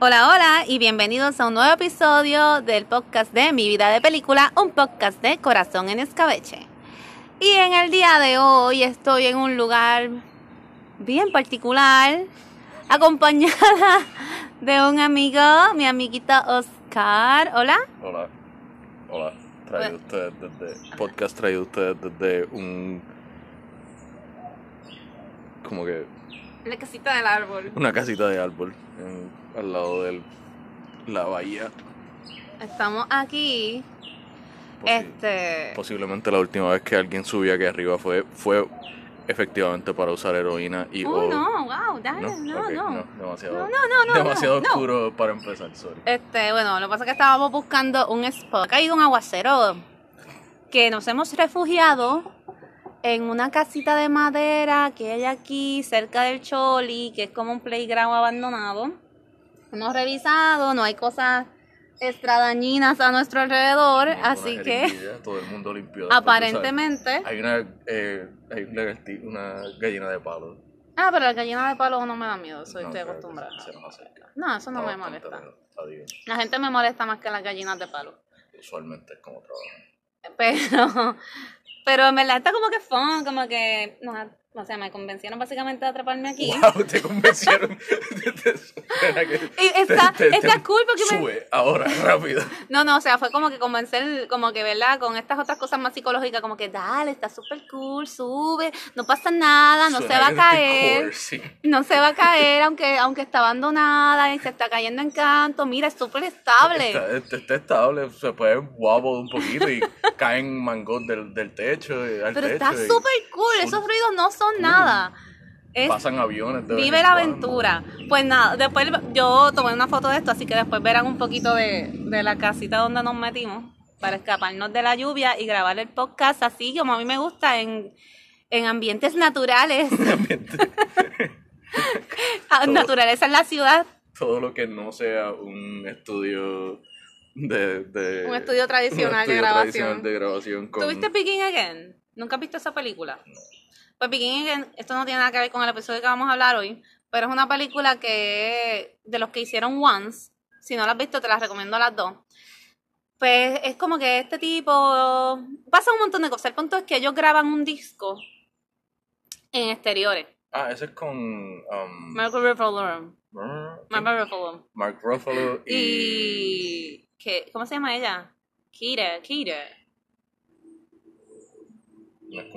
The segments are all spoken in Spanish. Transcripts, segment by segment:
Hola, hola y bienvenidos a un nuevo episodio del podcast de Mi Vida de Película, un podcast de Corazón en Escabeche. Y en el día de hoy estoy en un lugar bien particular, acompañada de un amigo, mi amiguito Oscar. Hola. Hola. Hola. Traído ustedes desde. Podcast traído ustedes desde un. Como que. La casita del árbol. Una casita de árbol. en- al lado de la bahía. Estamos aquí. Posi- Este. Posiblemente la última vez que alguien subía aquí arriba fue, fue efectivamente para usar heroína y Oh, o- no, wow, dale, no, no. Demasiado, No, no, no, demasiado oscuro para empezar, sorry. Este, bueno, lo que pasa es que estábamos buscando un spot. Ha caído un aguacero que nos hemos refugiado en una casita de madera que hay aquí cerca del Choli, que es como un playground abandonado. Hemos revisado, no hay cosas extra dañinas a nuestro alrededor, así que todo el mundo limpió. después, aparentemente... Hay una, eh, hay una, gallina de palo. Ah, pero la gallina de palo no me da miedo, soy, No, estoy acostumbrada. Nos. No, eso no me molesta. La gente me molesta más que las gallinas de palo. Usualmente es como trabajan. Pero, pero en verdad está como que fun, como que, no, o sea, me convencieron básicamente a atraparme aquí. Wow, te convencieron. Y está, te- te- está te- cool porque me... Sube, ahora, rápido. No, no, o sea, fue como que convencer, como que, ¿verdad? Con estas otras cosas más psicológicas, como que, dale, está súper cool, sube, no pasa nada, no se va a caer, core, sí. no se va a caer, aunque, aunque está abandonada y se está cayendo en canto, mira, es súper estable. Está, está- está estable, se puede wobble un poquito y caen mangos del, del techo. al Pero techo está súper cool, esos ruidos no son nada. Es Pasan aviones. de Vive la aventura. Pues nada, después yo tomé una foto de esto, así que después verán un poquito de, de la casita donde nos metimos para escaparnos de la lluvia y grabar el podcast así como a mí me gusta en, en ambientes naturales. Ah, naturaleza en la ciudad, Todo lo que no sea un estudio de. de- un estudio tradicional un de grabación. tradicional de grabación con- ¿Tuviste Begin Again? ¿Nunca has visto esa película? Pues Begin Again, esto no tiene nada que ver con el episodio que vamos a hablar hoy, pero es una película que de los que hicieron Once. Si no la has visto, te las recomiendo las dos. Pues es como que este tipo pasa un montón de cosas. El punto es que ellos graban un disco en exteriores. Ah, ese es con. um, Mark Ruffalo. Mark, Ruffalo. Mark Ruffalo y. Y ¿cómo se llama ella? Kira, Kira.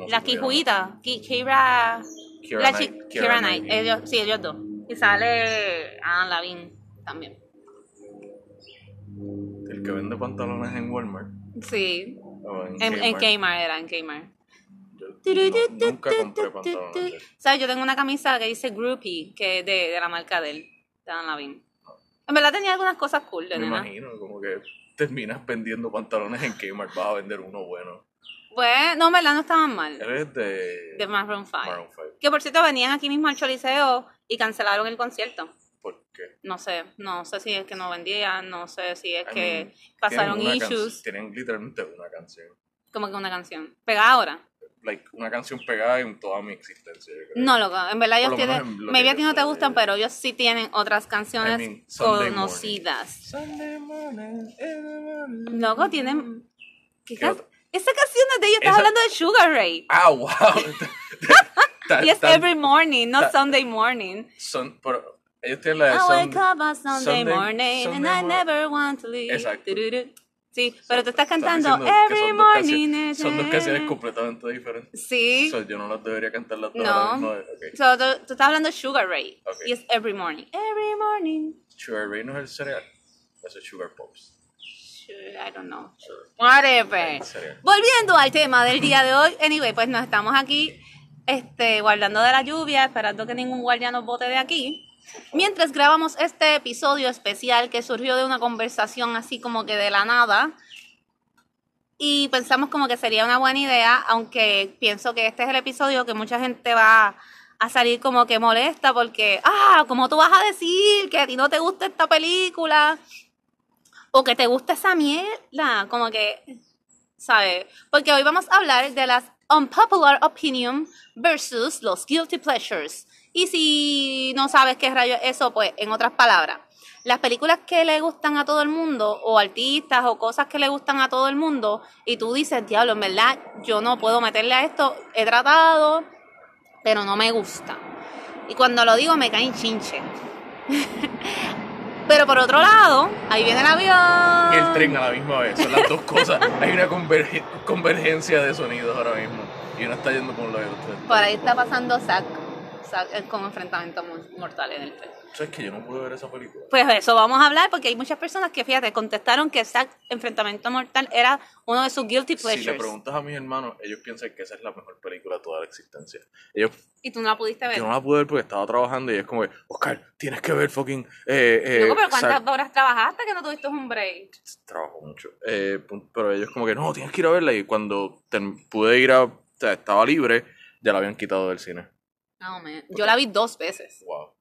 La. Kijuita, Ki- Kira. Keira La Knight- Keira Knight, ellos, sí, ellos dos. Y sale Anne Lavin también. El que vende pantalones en Walmart. Sí, o en, en, en Kmart. Kmart era, en Kmart. Yo no- nunca compré pantalones. ¿Sabes? Yo tengo una camisa que dice Groupie, que es de, de la marca de él, de Anne Lavin. En verdad tenía algunas cosas cool de Me nena. imagino, como que terminas vendiendo pantalones en Kmart, vas a vender uno bueno. Pues, no, en verdad no estaban mal. Él es de, De Maroon 5. Maroon 5. Que por cierto venían aquí mismo al Choliseo y cancelaron el concierto. ¿Por qué? No sé, no sé si es que no vendían, no sé si es I que mean, pasaron tienen issues, Tienen literalmente una canción. como que una canción. Pegada ahora. Like, una canción pegada en toda mi existencia. yo creo. No, loco, en verdad ellos tienen, maybe que a ti no te gustan, pero ellos sí tienen otras canciones I mean, Sunday Morning. conocidas. Sunday morning. Loco, tienen... ¿Qué. Esa canción de ellos, estás hablando de Sugar Ray. Ah, wow. Y es every morning, no ta- Sunday morning. son, pero ellos tienen la de I wake up on Sunday, morning and I never want to leave. Exacto. Sí, pero tú estás cantando every morning. Son dos canciones completamente diferentes. Sí. So, yo no las debería cantar las dos. No. tú, estás hablando de Sugar Ray. Y es every morning. Every morning. Sugar Ray no es el cereal. Eso es Sugar Pops. I don't know. Sure. Whatever. Volviendo al tema del día de hoy. Anyway, pues nos estamos aquí este, guardando de la lluvia, esperando que ningún guardia nos bote de aquí. Mientras grabamos este episodio especial que surgió de una conversación así como que de la nada. Y pensamos como que sería una buena idea, aunque pienso que este es el episodio que mucha gente va a salir como que molesta porque, ah, ¿cómo tú vas a decir que a ti no te gusta esta película? O que te gusta esa mierda, como que, ¿sabes? Porque hoy vamos a hablar de las unpopular opinion versus los guilty pleasures. Y si no sabes qué rayo es eso, pues en otras palabras, las películas que le gustan a todo el mundo, o artistas, o cosas que le gustan a todo el mundo, y tú dices, diablo, en verdad, yo no puedo meterle a esto, he tratado, pero no me gusta. Y cuando lo digo me caen chinche. pero por otro lado, ahí viene el avión. Y el tren a la misma vez, son las dos cosas. Hay una converge- convergencia de sonidos ahora mismo. Y uno está yendo por lo del tren. Por ahí está pasando Zack, Zack eh, con enfrentamientos mu- mortales en el tren. ¿Sabes que yo no pude ver esa película? Pues eso vamos a hablar porque hay muchas personas que, fíjate, contestaron que Zack Enfrentamiento Mortal era uno de sus guilty Si le pleasures. preguntas a mis hermanos, ellos piensan que esa es la mejor película de toda la existencia. Ellos, y tú no la pudiste ver. yo no la pude ver porque estaba trabajando y es como, que, Oscar, tienes que ver fucking... Eh, eh, Loco, pero ¿cuántas Zack". horas trabajaste que no tuviste un break? trabajo mucho. Eh, pero ellos como que, no, tienes que ir a verla. Y cuando pude ir a... O sea, estaba libre, ya la habían quitado del cine. No, man. Yo la vi dos veces. Wow.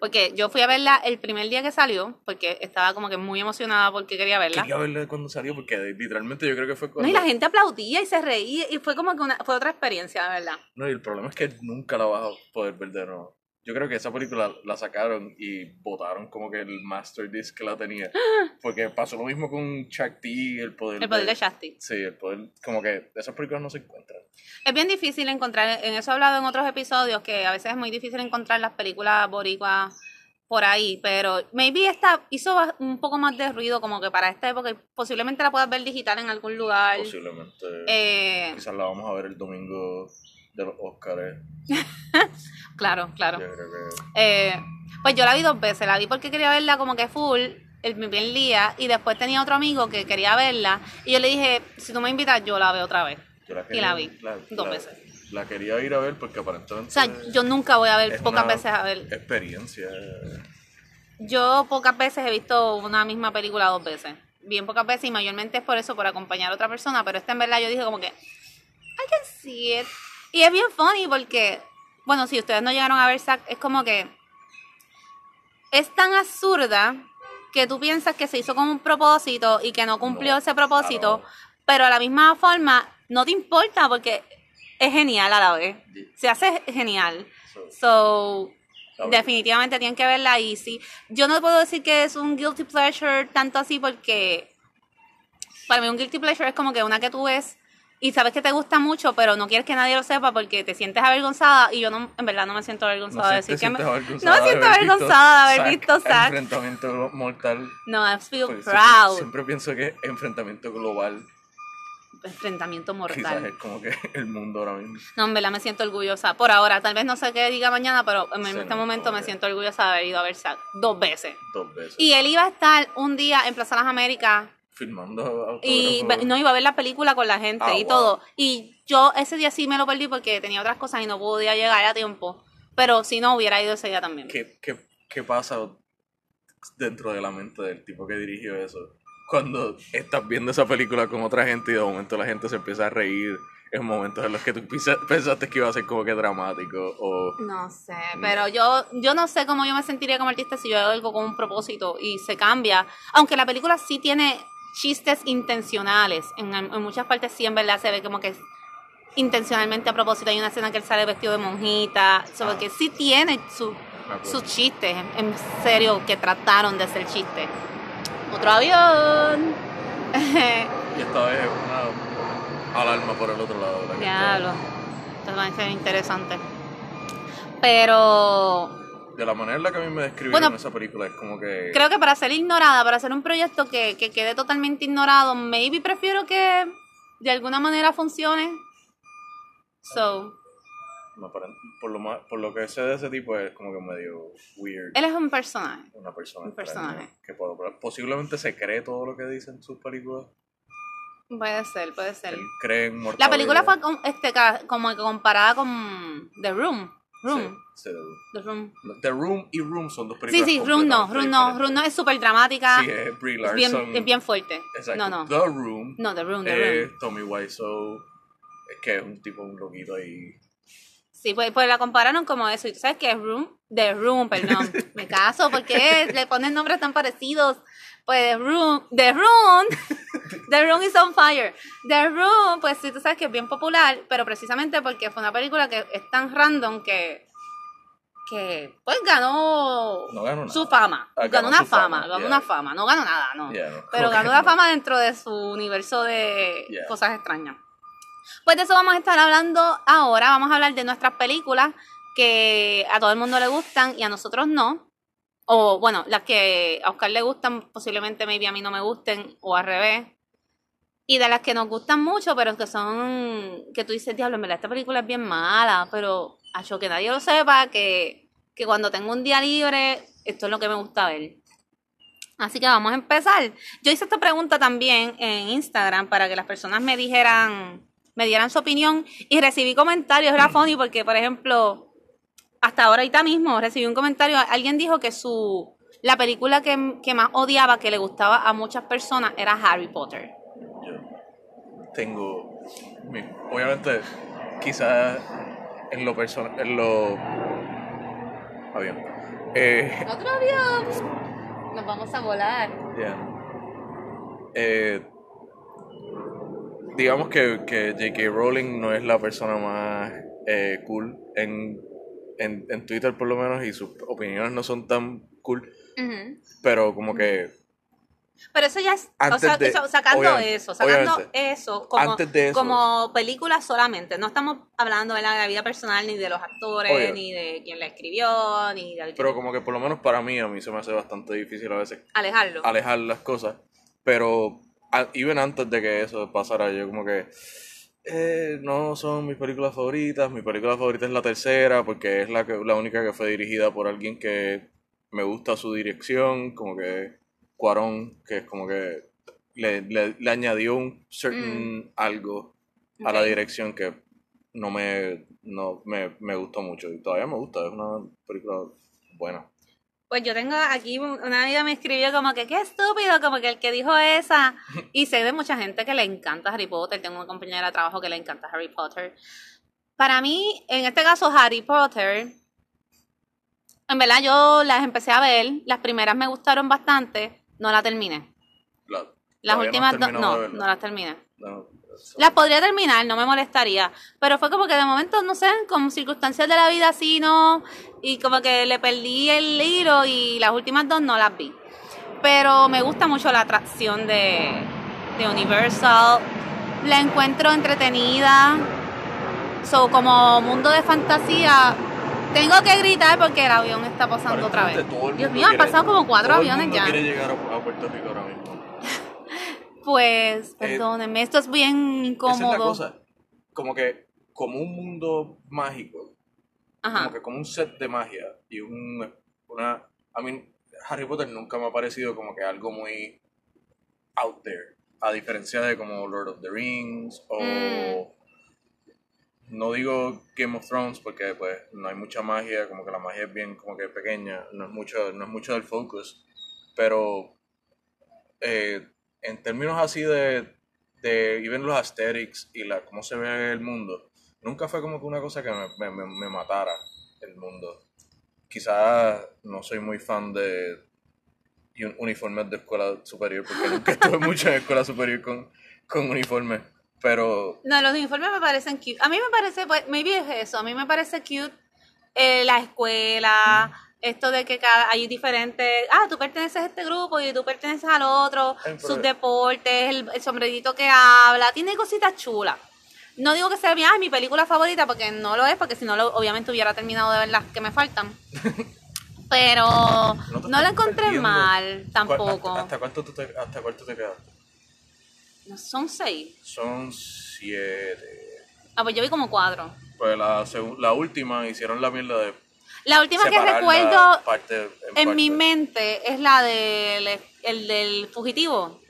Porque yo fui a verla el primer día que salió, porque estaba como que muy emocionada porque quería verla. Quería verla cuando salió porque literalmente yo creo que fue cuando... No, y la gente aplaudía y se reía y fue como que una, fue otra experiencia, de verdad. No, y el problema es que nunca la vas a poder ver de nuevo. Yo creo que esa película la sacaron y botaron como que el master disc que la tenía. Porque pasó lo mismo con T, el poder El poder de Shasti. Sí, el poder... Como que esas películas no se encuentran. Es bien difícil encontrar, en eso he hablado en otros episodios, que a veces es muy difícil encontrar las películas boricuas por ahí, pero maybe esta hizo un poco más de ruido como que para esta época posiblemente la puedas ver digital en algún lugar. Posiblemente. Eh, Quizás la vamos a ver el domingo de los Oscars. claro, claro. Yo creo que... Eh, pues yo la vi dos veces, la vi porque quería verla como que full el primer día y después tenía otro amigo que quería verla y yo le dije, si tú me invitas yo la veo otra vez. yo la Y la vi, la- dos la- veces. La quería ir a ver porque aparentemente... O sea, yo nunca voy a ver, pocas veces a ver. Experiencia. Yo pocas veces he visto una misma película dos veces. Bien pocas veces y mayormente es por eso, por acompañar a otra persona, pero esta en verdad yo dije como que, I can see it. Y es bien funny porque, bueno, si ustedes no llegaron a ver Zack, es como que es tan absurda que tú piensas que se hizo con un propósito y que no cumplió No, ese propósito, claro. pero a la misma forma no te importa porque es genial a la vez. Se hace genial. So, So, definitivamente tienen que verla y sí. Yo no puedo decir que es un guilty pleasure tanto así porque para mí un guilty pleasure es como que una que tú ves y sabes que te gusta mucho, pero no quieres que nadie lo sepa porque te sientes avergonzada y yo no, en verdad no me siento avergonzada de No decir te que me... no me de siento avergonzada de haber visto Zack. Enfrentamiento mortal. No, I feel siempre- proud. Siempre, pienso que enfrentamiento global Enfrentamiento quizás mortal. es como que el mundo ahora mismo. No, en verdad me siento orgullosa. Por ahora, tal vez no sé qué diga mañana, pero en Sí, este no, momento me todavía. siento orgullosa de haber ido a ver Zack dos veces. Dos veces. Y él iba a estar un día en Plaza Las Américas Filmando y no iba a ver la película con la gente Ah, y wow. todo. Y yo ese día sí me lo perdí porque tenía otras cosas y no podía llegar a tiempo. Pero si no, hubiera ido ese día también. ¿Qué, qué, qué pasa dentro de la mente del tipo que dirigió eso? Cuando estás viendo esa película con otra gente y de momento la gente se empieza a reír en momentos en los que tú pensaste que iba a ser como que dramático o... No sé, pero yo, yo no sé cómo yo me sentiría como artista si yo hago algo con un propósito y se cambia. Aunque la película sí tiene chistes intencionales. En, en muchas partes sí en verdad se ve como que es intencionalmente a propósito. Hay una escena que él sale vestido de monjita. Sobre Ah. que sí tiene su, me acuerdo. sus chistes, en, serio, que trataron de ser chistes. Otro avión. Y esta vez es una alarma por el otro lado. la Diablo. Esto va a ser interesante. Pero De la manera en la que a mí me describieron Bueno, esa película es como que... creo que para ser ignorada, para hacer un proyecto que, que quede totalmente ignorado, maybe prefiero que de alguna manera funcione. So, por, lo más, por lo que sé de ese tipo es como que medio weird. él es un personaje. una persona un personaje. que po- posiblemente se cree todo lo que dicen sus películas. Puede ser, puede ser. Él cree en La película fue este, como que comparada con The Room. Room. Sí, sí, The Room. The Room. The Room y Room son dos Sí, películas sí, Room no, Room no. Room no es súper dramática. Sí, es Brie es, bien, es bien fuerte. Exacto. No, no. The Room No, The Room, The Room. es Tommy Wiseau, es que es un tipo, un loquito ahí. Sí, pues, pues la compararon como eso. Y tú sabes que es Room, The Room, perdón. Me caso porque le ponen nombres tan parecidos. Pues The Room, The Room, The Room is on fire. The Room, pues sí, tú sabes que es bien popular, pero precisamente porque fue una película que es tan random que, que pues ganó, No ganó nada. su fama. Ah, ganó ganó una fama, fama, ganó yeah. una fama. No ganó nada, no. Yeah, no, Pero ganó la no. fama dentro de su universo de Yeah. cosas extrañas. Pues de eso vamos a estar hablando ahora. Vamos a hablar de nuestras películas que a todo el mundo le gustan y a nosotros no. O bueno, las que a Oscar le gustan, posiblemente maybe a mí no me gusten, o al revés. Y de las que nos gustan mucho, pero que son, que tú dices, diablo, en verdad esta película es bien mala, pero hecho que nadie lo sepa, que, que cuando tengo un día libre, esto es lo que me gusta ver. Así que vamos a empezar. Yo hice esta pregunta también en Instagram para que las personas me dijeran, me dieran su opinión y recibí comentarios, era funny porque, por ejemplo, hasta ahora ahorita mismo recibí un comentario, alguien dijo que su la película que, que más odiaba, que le gustaba a muchas personas, era Harry Potter. Yo tengo. obviamente, quizás en lo personal. En lo. Avión. Eh, Otro avión. Nos vamos a volar. ya. Eh, digamos que, que J.K. Rowling no es la persona más eh, cool en, en, en Twitter, por lo menos, y sus opiniones no son tan cool, pero como que Pero eso ya es, o Antes sea, de- eso- sacando eso, sacando obviamente. eso como, Antes de eso. como película solamente. No estamos hablando de la vida personal, ni de los actores, Obvio. ni de quién la escribió, ni de Pero como que por lo menos para mí, a mí se me hace bastante difícil a veces alejarlo. alejar las cosas. Pero a- even antes de que eso pasara, yo como que eh, no son mis películas favoritas. Mi película favorita es la tercera porque es la, que, la única que fue dirigida por alguien que me gusta su dirección, como que Cuarón, que es como que le, le, le añadió un certain algo a la dirección que no me, no me, me gustó mucho. Y todavía me gusta, es una película buena. Pues yo tengo aquí, un- una amiga me escribió como que qué estúpido, como que el que dijo esa. Y sé de mucha gente que le encanta Harry Potter. Tengo una compañera de trabajo que le encanta Harry Potter. Para mí, en este caso, Harry Potter, en verdad yo las empecé a ver. Las primeras me gustaron bastante. No la terminé. La- Las no últimas no, verla. no las terminé. No, Las podría terminar, no me molestaría. Pero fue como que de momento, no sé, como circunstancias de la vida así, no. Y como que le perdí el hilo y las últimas dos no las vi. Pero me gusta mucho la atracción de, de Universal. La encuentro entretenida. So, como mundo de fantasía, tengo que gritar porque el avión está pasando otra vez. El Dios mío, han pasado como cuatro todo el aviones mundo ya. quiere llegar a Puerto Rico ahora mismo. Pues, perdónenme, esto es bien incómodo. Eh, Esa es la cosa. Como que, como un mundo mágico, Ajá. como que como un set de magia y un, una... I mean, Harry Potter nunca me ha parecido como que algo muy out there. A diferencia de como Lord of the Rings o... Mm. No digo Game of Thrones porque pues no hay mucha magia, como que la magia es bien como que pequeña, no es mucho, no es mucho del focus, pero eh, en términos así de, de even los aesthetics y la cómo se ve el mundo, nunca fue como que una cosa que me, me, me- me matara el mundo. Quizás no soy muy fan de un- uniformes de escuela superior porque nunca estuve mucho en escuela superior con, con uniformes, pero No, los uniformes me parecen cute. A mí me parece, pues, maybe es eso. A mí me parece cute eh, la escuela, esto de que cada, hay diferentes. Ah, tú perteneces a este grupo y tú perteneces al otro. Sus deportes, el, el sombrerito que habla. Tiene cositas chulas. No digo que sea mi, ah, mi película favorita, porque no lo es, porque si no, lo, obviamente hubiera terminado de ver las que me faltan. Pero No no, la encontré perdiendo. mal ¿Cuál- tampoco. ¿Hasta, hasta cuánto tú te, hasta cuánto te quedaste? No, Son seis. Son siete. Ah, pues yo vi como cuatro. Pues la, la última hicieron la mierda de La última que recuerdo parte en mi parte. mente es la del el del fugitivo.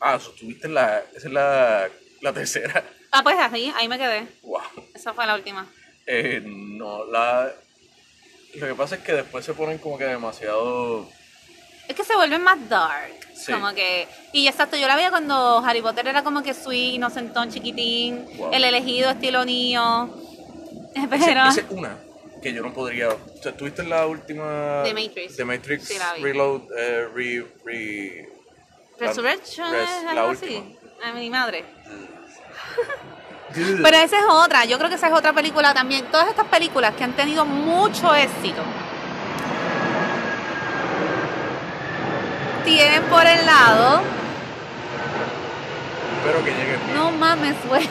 Ah, tuviste la, esa es la, la tercera. Ah, pues así, ahí me quedé. Wow. Esa fue la última. Eh, no, la... Lo que pasa es que después se ponen como que demasiado... Es que se vuelve más dark. Sí. Como que. Y exacto, yo la veía cuando Harry Potter era como que sweet, inocentón, chiquitín, Wow. el elegido estilo niño. Ese- Pero. Esa es una que yo no podría... O sea, ¿tuviste la última... The Matrix. The Matrix Sí, la vi. Reload, eh, re, re... la- Resurrection Res- es la algo última. así. A mi madre. Pero esa es otra, yo creo que esa es otra película también. Todas estas películas que han tenido mucho éxito tienen por el lado. Espero que lleguen bien. No mames, güey.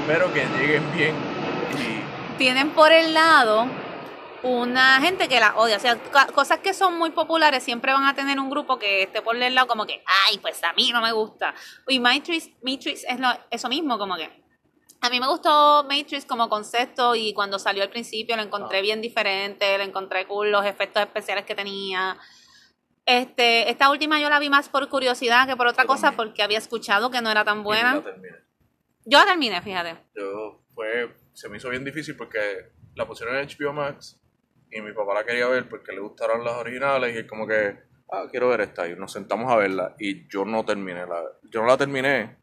Espero que lleguen bien. Y Tienen por el lado una gente que la odia. O sea, cosas que son muy populares siempre van a tener un grupo que esté por el lado como que, ay, pues a mí no me gusta. Y Matrix, Matrix es lo- eso mismo, como que. A mí me gustó Matrix como concepto y cuando salió al principio lo encontré Ah. bien diferente, lo encontré cool, los efectos especiales que tenía. Este, esta última yo la vi más por curiosidad que por otra Yo cosa también. porque había escuchado que no era tan buena. la terminé. Yo la terminé, fíjate. Yo fue, se me hizo bien difícil porque la pusieron en HBO Max y mi papá la quería ver porque le gustaron las originales y él como que, ah, quiero ver esta y nos sentamos a verla y yo no terminé la, yo no la terminé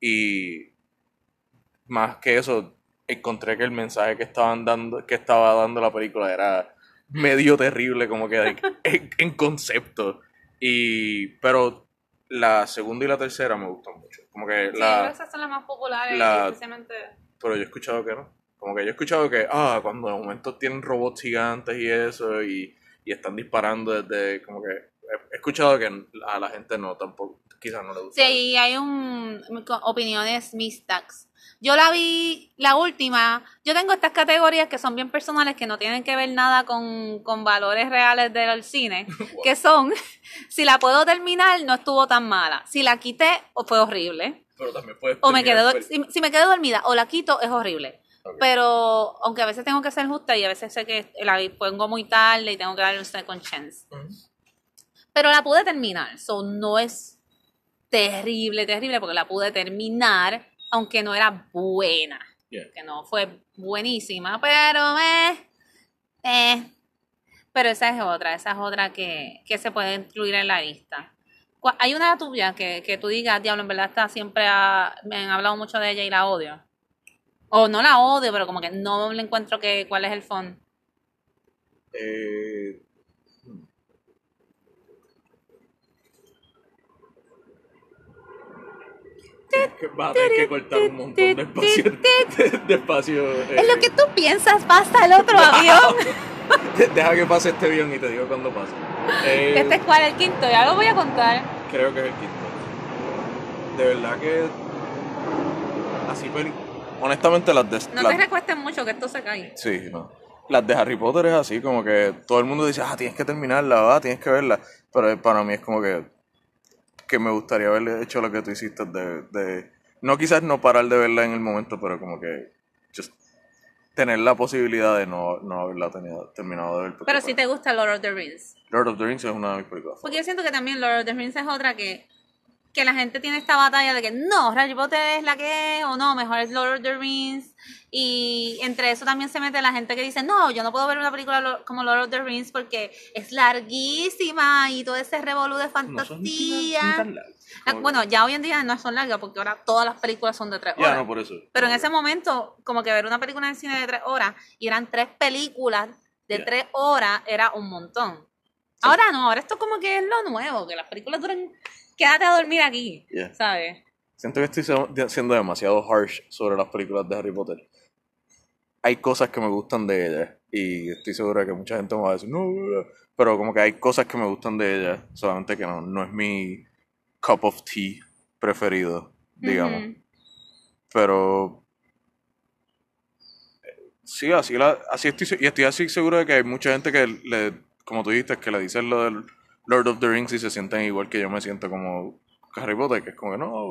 y más que eso encontré que el mensaje que estaban dando, que estaba dando la película era medio terrible como que en, en concepto y pero la segunda y la tercera me gustan mucho como que la esas son las más populares, la- pero yo he escuchado que no. Como que yo he escuchado que, ah, cuando de momento tienen robots gigantes y eso, y, y están disparando desde, como que, he, he escuchado que a la gente no, tampoco, quizás no le gusta. Sí, hay un opiniones mixtas. Yo la vi, la última, yo tengo estas categorías que son bien personales, que no tienen que ver nada con, con valores reales del cine, que son, si la puedo terminar, no estuvo tan mala. Si la quité, o fue horrible. Pero también puedes O me fel- si, si me quedé dormida o la quito, es horrible. Pero, aunque a veces tengo que ser justa y a veces sé que la pongo muy tarde y tengo que darle un second chance. Pero la pude terminar, so no es terrible, terrible, porque la pude terminar, aunque no era buena, Yeah. que no fue buenísima, pero eh, eh. Pero esa es otra, esa es otra que, que se puede incluir en la lista. Hay una tuya que, que tú digas, diablo, en verdad está siempre, me han hablado mucho de ella y la odio. O no la odio, pero como que no le encuentro que cuál es el fondo. Eh, vas a tener que cortar un montón de espacio. De, espacio eh, Es lo que tú piensas, pasa el otro avión. Deja que pase este avión y te digo cuándo pase. Eh, Este es cuál, el quinto, ya lo voy a contar. Creo que es el quinto. De verdad que. Así, peli- honestamente, las de. No las- te recuestes mucho que esto se cae. Sí, no. Las de Harry Potter es así, como que todo el mundo dice, ah, tienes que terminarla, ¿verdad? Tienes que verla. Pero para mí es como que. Que me gustaría haber hecho lo que tú hiciste de. de no quizás no parar de verla en el momento, pero como que. Just tener la posibilidad de no, no haberla tenido, terminado de ver. Pero si pues, te gusta Lord of the Rings. Lord of the Rings es una de mis películas. Porque yo siento que también Lord of the Rings es otra que, que la gente tiene esta batalla de que no, Harry Potter es la que es, o no, mejor es Lord of the Rings. Y entre eso también se mete la gente que dice, no, yo no puedo ver una película como Lord of the Rings porque es larguísima y todo ese revolú de No son fantasía. tan largas. Ah, bueno, ya hoy en día no son largas porque ahora todas las películas son de tres horas. Ya, no, por eso. Pero en ese momento, como que ver una película en el cine de tres horas y eran tres películas de tres horas era un montón. Ahora no, ahora esto como que es lo nuevo, que las películas duran. Quédate a dormir aquí, Yeah. ¿sabes? Siento que estoy siendo demasiado harsh sobre las películas de Harry Potter. Hay cosas que me gustan de ellas y estoy seguro de que mucha gente me va a decir, no, pero como que hay cosas que me gustan de ellas, solamente que no, no es mi cup of tea preferido, digamos. Pero sí, así, la, así estoy, y estoy así seguro de que hay mucha gente que le, como tú dijiste, que le dicen lo del Lord of the Rings y se sienten igual que yo me siento como Harry Potter, que es como que no,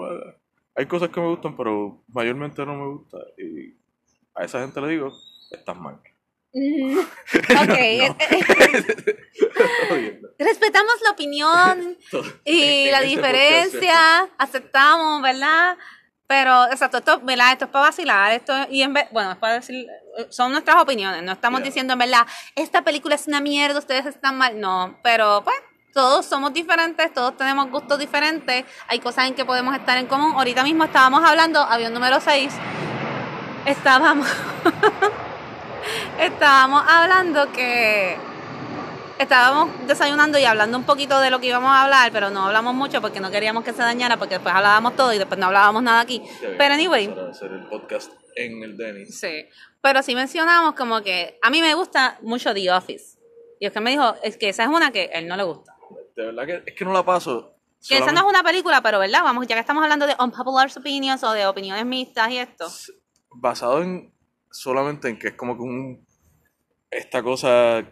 hay cosas que me gustan, pero mayormente no me gusta. Y a esa gente le digo, estás mal. Mm, ok, respetamos la opinión y en la diferencia, aceptamos, ¿verdad? Pero, exacto, esto, ¿verdad? Esto es para vacilar, esto, y en vez, bueno, es para decir, son nuestras opiniones, no estamos Yeah. diciendo, en verdad, esta película es una mierda, ustedes están mal, no, pero, pues, todos somos diferentes, todos tenemos gustos podcast, hay cosas en que podemos estar en común, ahorita mismo estábamos hablando, avión número 6, estábamos, estábamos hablando que estábamos desayunando y hablando un poquito de lo que íbamos a hablar, pero no hablamos mucho porque no queríamos que se dañara, porque después hablábamos todo y después no hablábamos nada aquí. Pero anyway, Para hacer el podcast en el Dennis. Sí. Pero sí mencionamos como que a mí me gusta mucho The Office. Y es que me dijo, es que esa es una que a él no le gusta. De verdad que es que no la paso. Que esa no es una película, pero ¿verdad? Vamos, ya que estamos hablando de unpopular opinions o de opiniones mixtas y esto. Basado en solamente en que es como que un esta cosa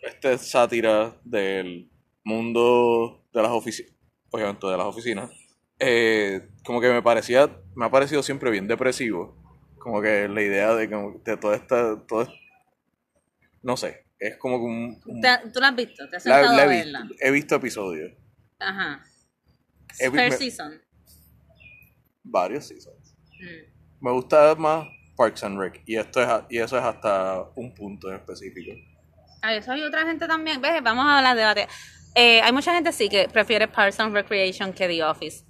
esta sátira del mundo de las oficinas, obviamente de las oficinas, eh, como que me parecía, me ha parecido siempre bien depresivo, como que la idea de, de toda esta, todo, no sé, es como un... un- ¿Te- ¿Tú la has visto? ¿Te has la- sentado la a he, verla? visto, he visto episodios, Ajá. He me- season. varios seasons. Mm. Me gusta más Parks and Rec, y, esto es, a- y eso es hasta un punto en específico. A eso hay otra gente también. ¿Ves? Vamos a hablar de debate. Eh, hay mucha gente sí que prefiere Parks and Recreation que The Office.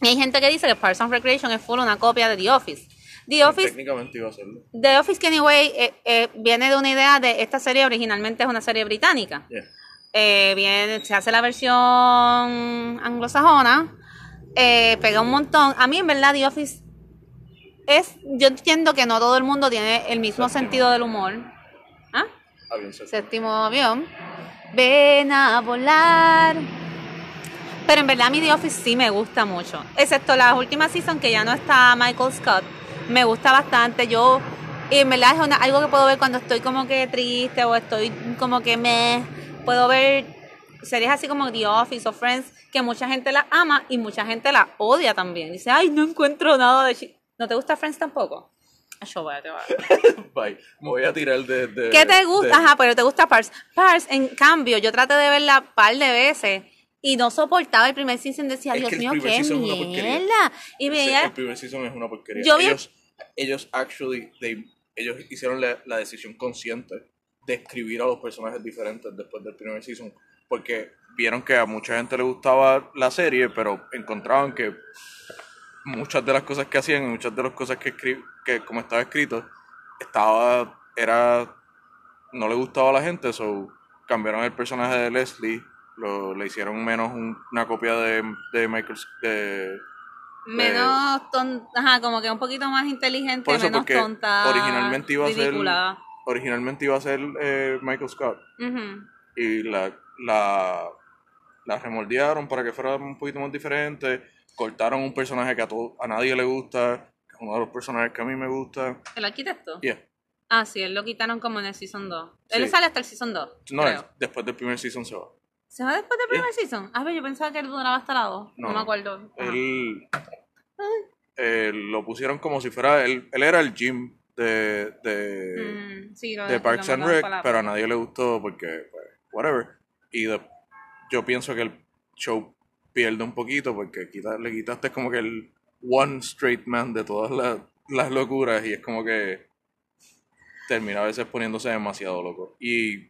Y hay gente que dice que Parks and Recreation es full una copia de The Office. The Office, Técnicamente iba a serlo. The Office que anyway eh, eh, viene de una idea de esta serie originalmente es una serie británica. Yeah. Eh, viene, se hace la versión anglosajona, eh, pega un montón. A mí en verdad The Office es, yo entiendo que no todo el mundo tiene el mismo Séptimo. sentido del humor. ¿Ah? Avión séptimo. Séptimo avión. Ven a volar. Pero en verdad mí The Office sí me gusta mucho. Excepto la última season que ya no está Michael Scott. Me gusta bastante. Yo, y en verdad es una- algo que puedo ver cuando estoy como que triste o estoy como que me... Puedo ver series así como The Office o Friends que mucha gente la ama y mucha gente la odia también. Dice, ay, no encuentro nada de... chi-". ¿No te gusta Friends tampoco? Yo voy a- te voy a- Bye. Me voy a tirar de. de- ¿Qué te gusta? de- Ajá, pero te gusta Pars. Pars, en cambio, yo traté de verla un par de veces y no soportaba el primer season. Decía, Es Dios mío, qué mierda. Y veía, el primer season es una porquería. Yo vi- ellos, ellos actually, they- ellos hicieron la, la decisión consciente de escribir a los personajes diferentes después del primer season, porque vieron que a mucha gente le gustaba la serie, pero encontraban que muchas de las cosas que hacían y muchas de las cosas que escri que como estaba escrito, estaba, era, no le gustaba a la gente, so cambiaron el personaje de Leslie, lo, le hicieron menos un- una copia de, de Michael, de, menos tonta, ajá, como que un poquito más inteligente, Por eso, menos tonta. originalmente iba a ser ridícula. originalmente iba a ser eh, Michael Scott y la, la, la remoldearon para que fuera un poquito más diferente. Cortaron un personaje que a, todo, a nadie le gusta, que es uno de los personajes que a mí me gusta. ¿El arquitecto? Yeah. Ah, sí, él lo quitaron como en el Season 2. Él Sí. sale hasta el Season 2, No, creo. después del primer season se va. ¿Se va después del primer Season? Ah, pero yo pensaba que él duraba hasta la 2. No, No, me acuerdo. Ajá. Él, eh, lo pusieron como si fuera, él, él era el Jim de, de, Mm, sí, de lo Parks and Rec, pero a nadie le gustó porque, pues, whatever. Y de- yo pienso que el show pierde un poquito porque quita- le quitaste como que el one straight man de todas las, las locuras y es como que termina a veces poniéndose demasiado loco. Y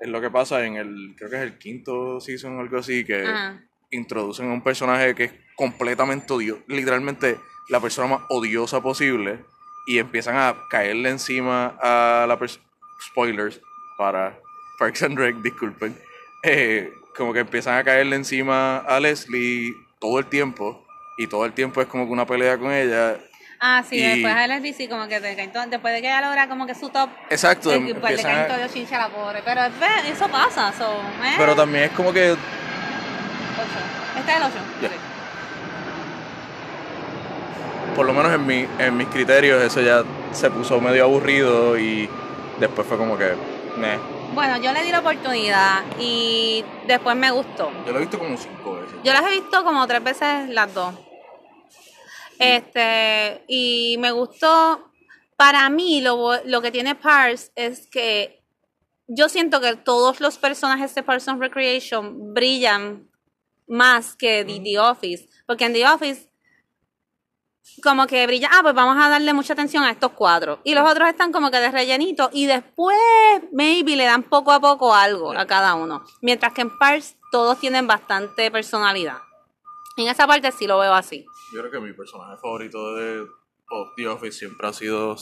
es lo que pasa en el, creo que es el quinto season o algo así, que Ajá. introducen a un personaje que es completamente odioso, literalmente la persona más odiosa posible, y empiezan a caerle encima a la persona. Spoilers para Parks and Rec, disculpen. Eh, como que empiezan a caerle encima a Leslie todo el tiempo, y todo el tiempo es como que una pelea con ella. Ah, sí, Y- después a Leslie sí, como que te caen todo- después de que ella logra como que su top, Exacto, eh, pues le caen a- todos los chinches a la pobre. Pero eso pasa, so, eh. pero también es como que Ocho. Este es el 8. Ya. por lo menos en, mi, en mis criterios eso ya se puso medio aburrido y después fue como que... meh. Bueno, yo le di la oportunidad y después me gustó. Yo lo he visto como cinco veces. Yo las he visto como tres veces las dos. Este, y me gustó. Para mí, lo, lo que tiene Pars es que yo siento que todos los personajes de Parks and Recreation brillan más que de The Office. Porque en The Office, como que brilla, ah, pues vamos a darle mucha atención a estos cuatro. Y los otros están como que de rellenito. Y después, maybe le dan poco a poco algo a cada uno. Mientras que en Parks, todos tienen bastante personalidad. En esa parte sí lo veo así. Yo creo que mi personaje favorito de The Office siempre ha sido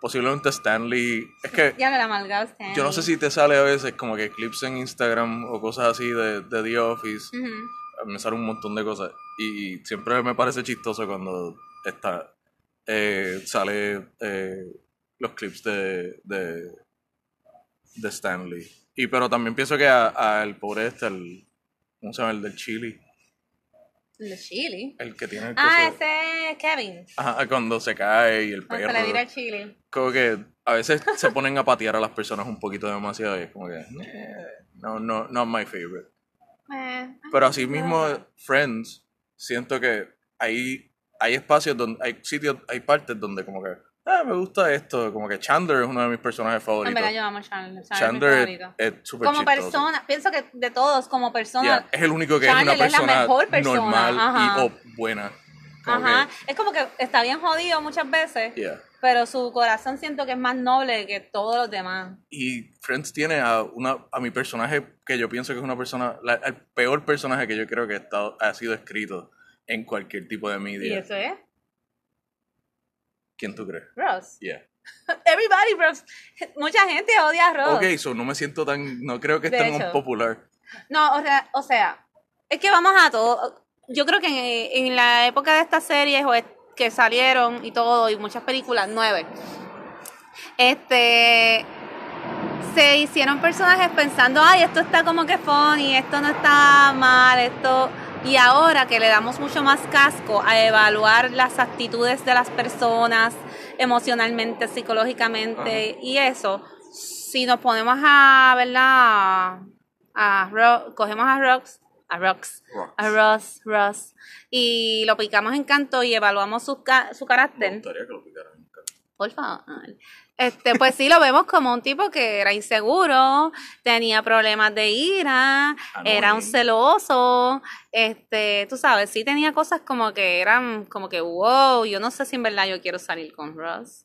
posiblemente Stanley. Es que Ya me la amalgado yo no sé si te sale a veces como que clips en Instagram o cosas así de, de The Office. Me sale un montón de cosas. Y siempre me parece chistoso cuando está eh, sale eh, los clips de, de, de Stanley. Y pero también pienso que al pobre este, el, ¿cómo se llama? El del Chili. El de Chile. El que tiene el Ah, coso- ese es Kevin. Ajá, cuando se cae y el Cuando perro. se le vira el chile. Como que a veces se ponen a patear a las personas un poquito demasiado y es como que. eh, No, no, not my favorite. Eh, Pero así mismo, Friends, siento que hay, hay espacios donde, hay sitios, hay partes donde como que, ah, me gusta esto, como que Chandler es uno de mis personajes en favoritos. verdad yo amo a Chandler. Chandler es súper Como chistoso. persona, pienso que de todos, como persona. Yeah, es el único que Chandler es una es la persona, mejor persona, normal ajá. y buena. Como Ajá. Es como que está bien jodido muchas veces, yeah. pero su corazón siento que es más noble que todos los demás. Y Friends tiene a, una, a mi personaje que yo pienso que es una persona, la- el peor personaje que yo creo que ha, estado- ha sido escrito en cualquier tipo de Y media. eso es ¿Quién tú crees? Ross. Yeah. Everybody, Ross. Mucha gente odia a Ross. Ok, so no me siento tan, no creo que es tan popular. No, o sea, o sea, es que vamos a todo. Yo creo que en, en la época de estas series o es- que salieron y todo, y muchas películas, nueve, este, se hicieron personajes pensando, ay, esto está como que funny, esto no está mal, esto... Y ahora que le damos mucho más casco a evaluar las actitudes de las personas emocionalmente, psicológicamente y eso, si nos ponemos a, ¿verdad? A, cogemos a Rox, a Rox, Rox. a Ross, Ross, y lo picamos en canto y evaluamos su, su Me carácter. gustaría que lo picaran. Por favor. Este, pues sí, lo vemos como un tipo que era inseguro, tenía problemas de ira, Annoying. era un celoso, este, tú sabes, sí tenía cosas como que eran como que, wow, yo no sé si en verdad yo quiero salir con Ross.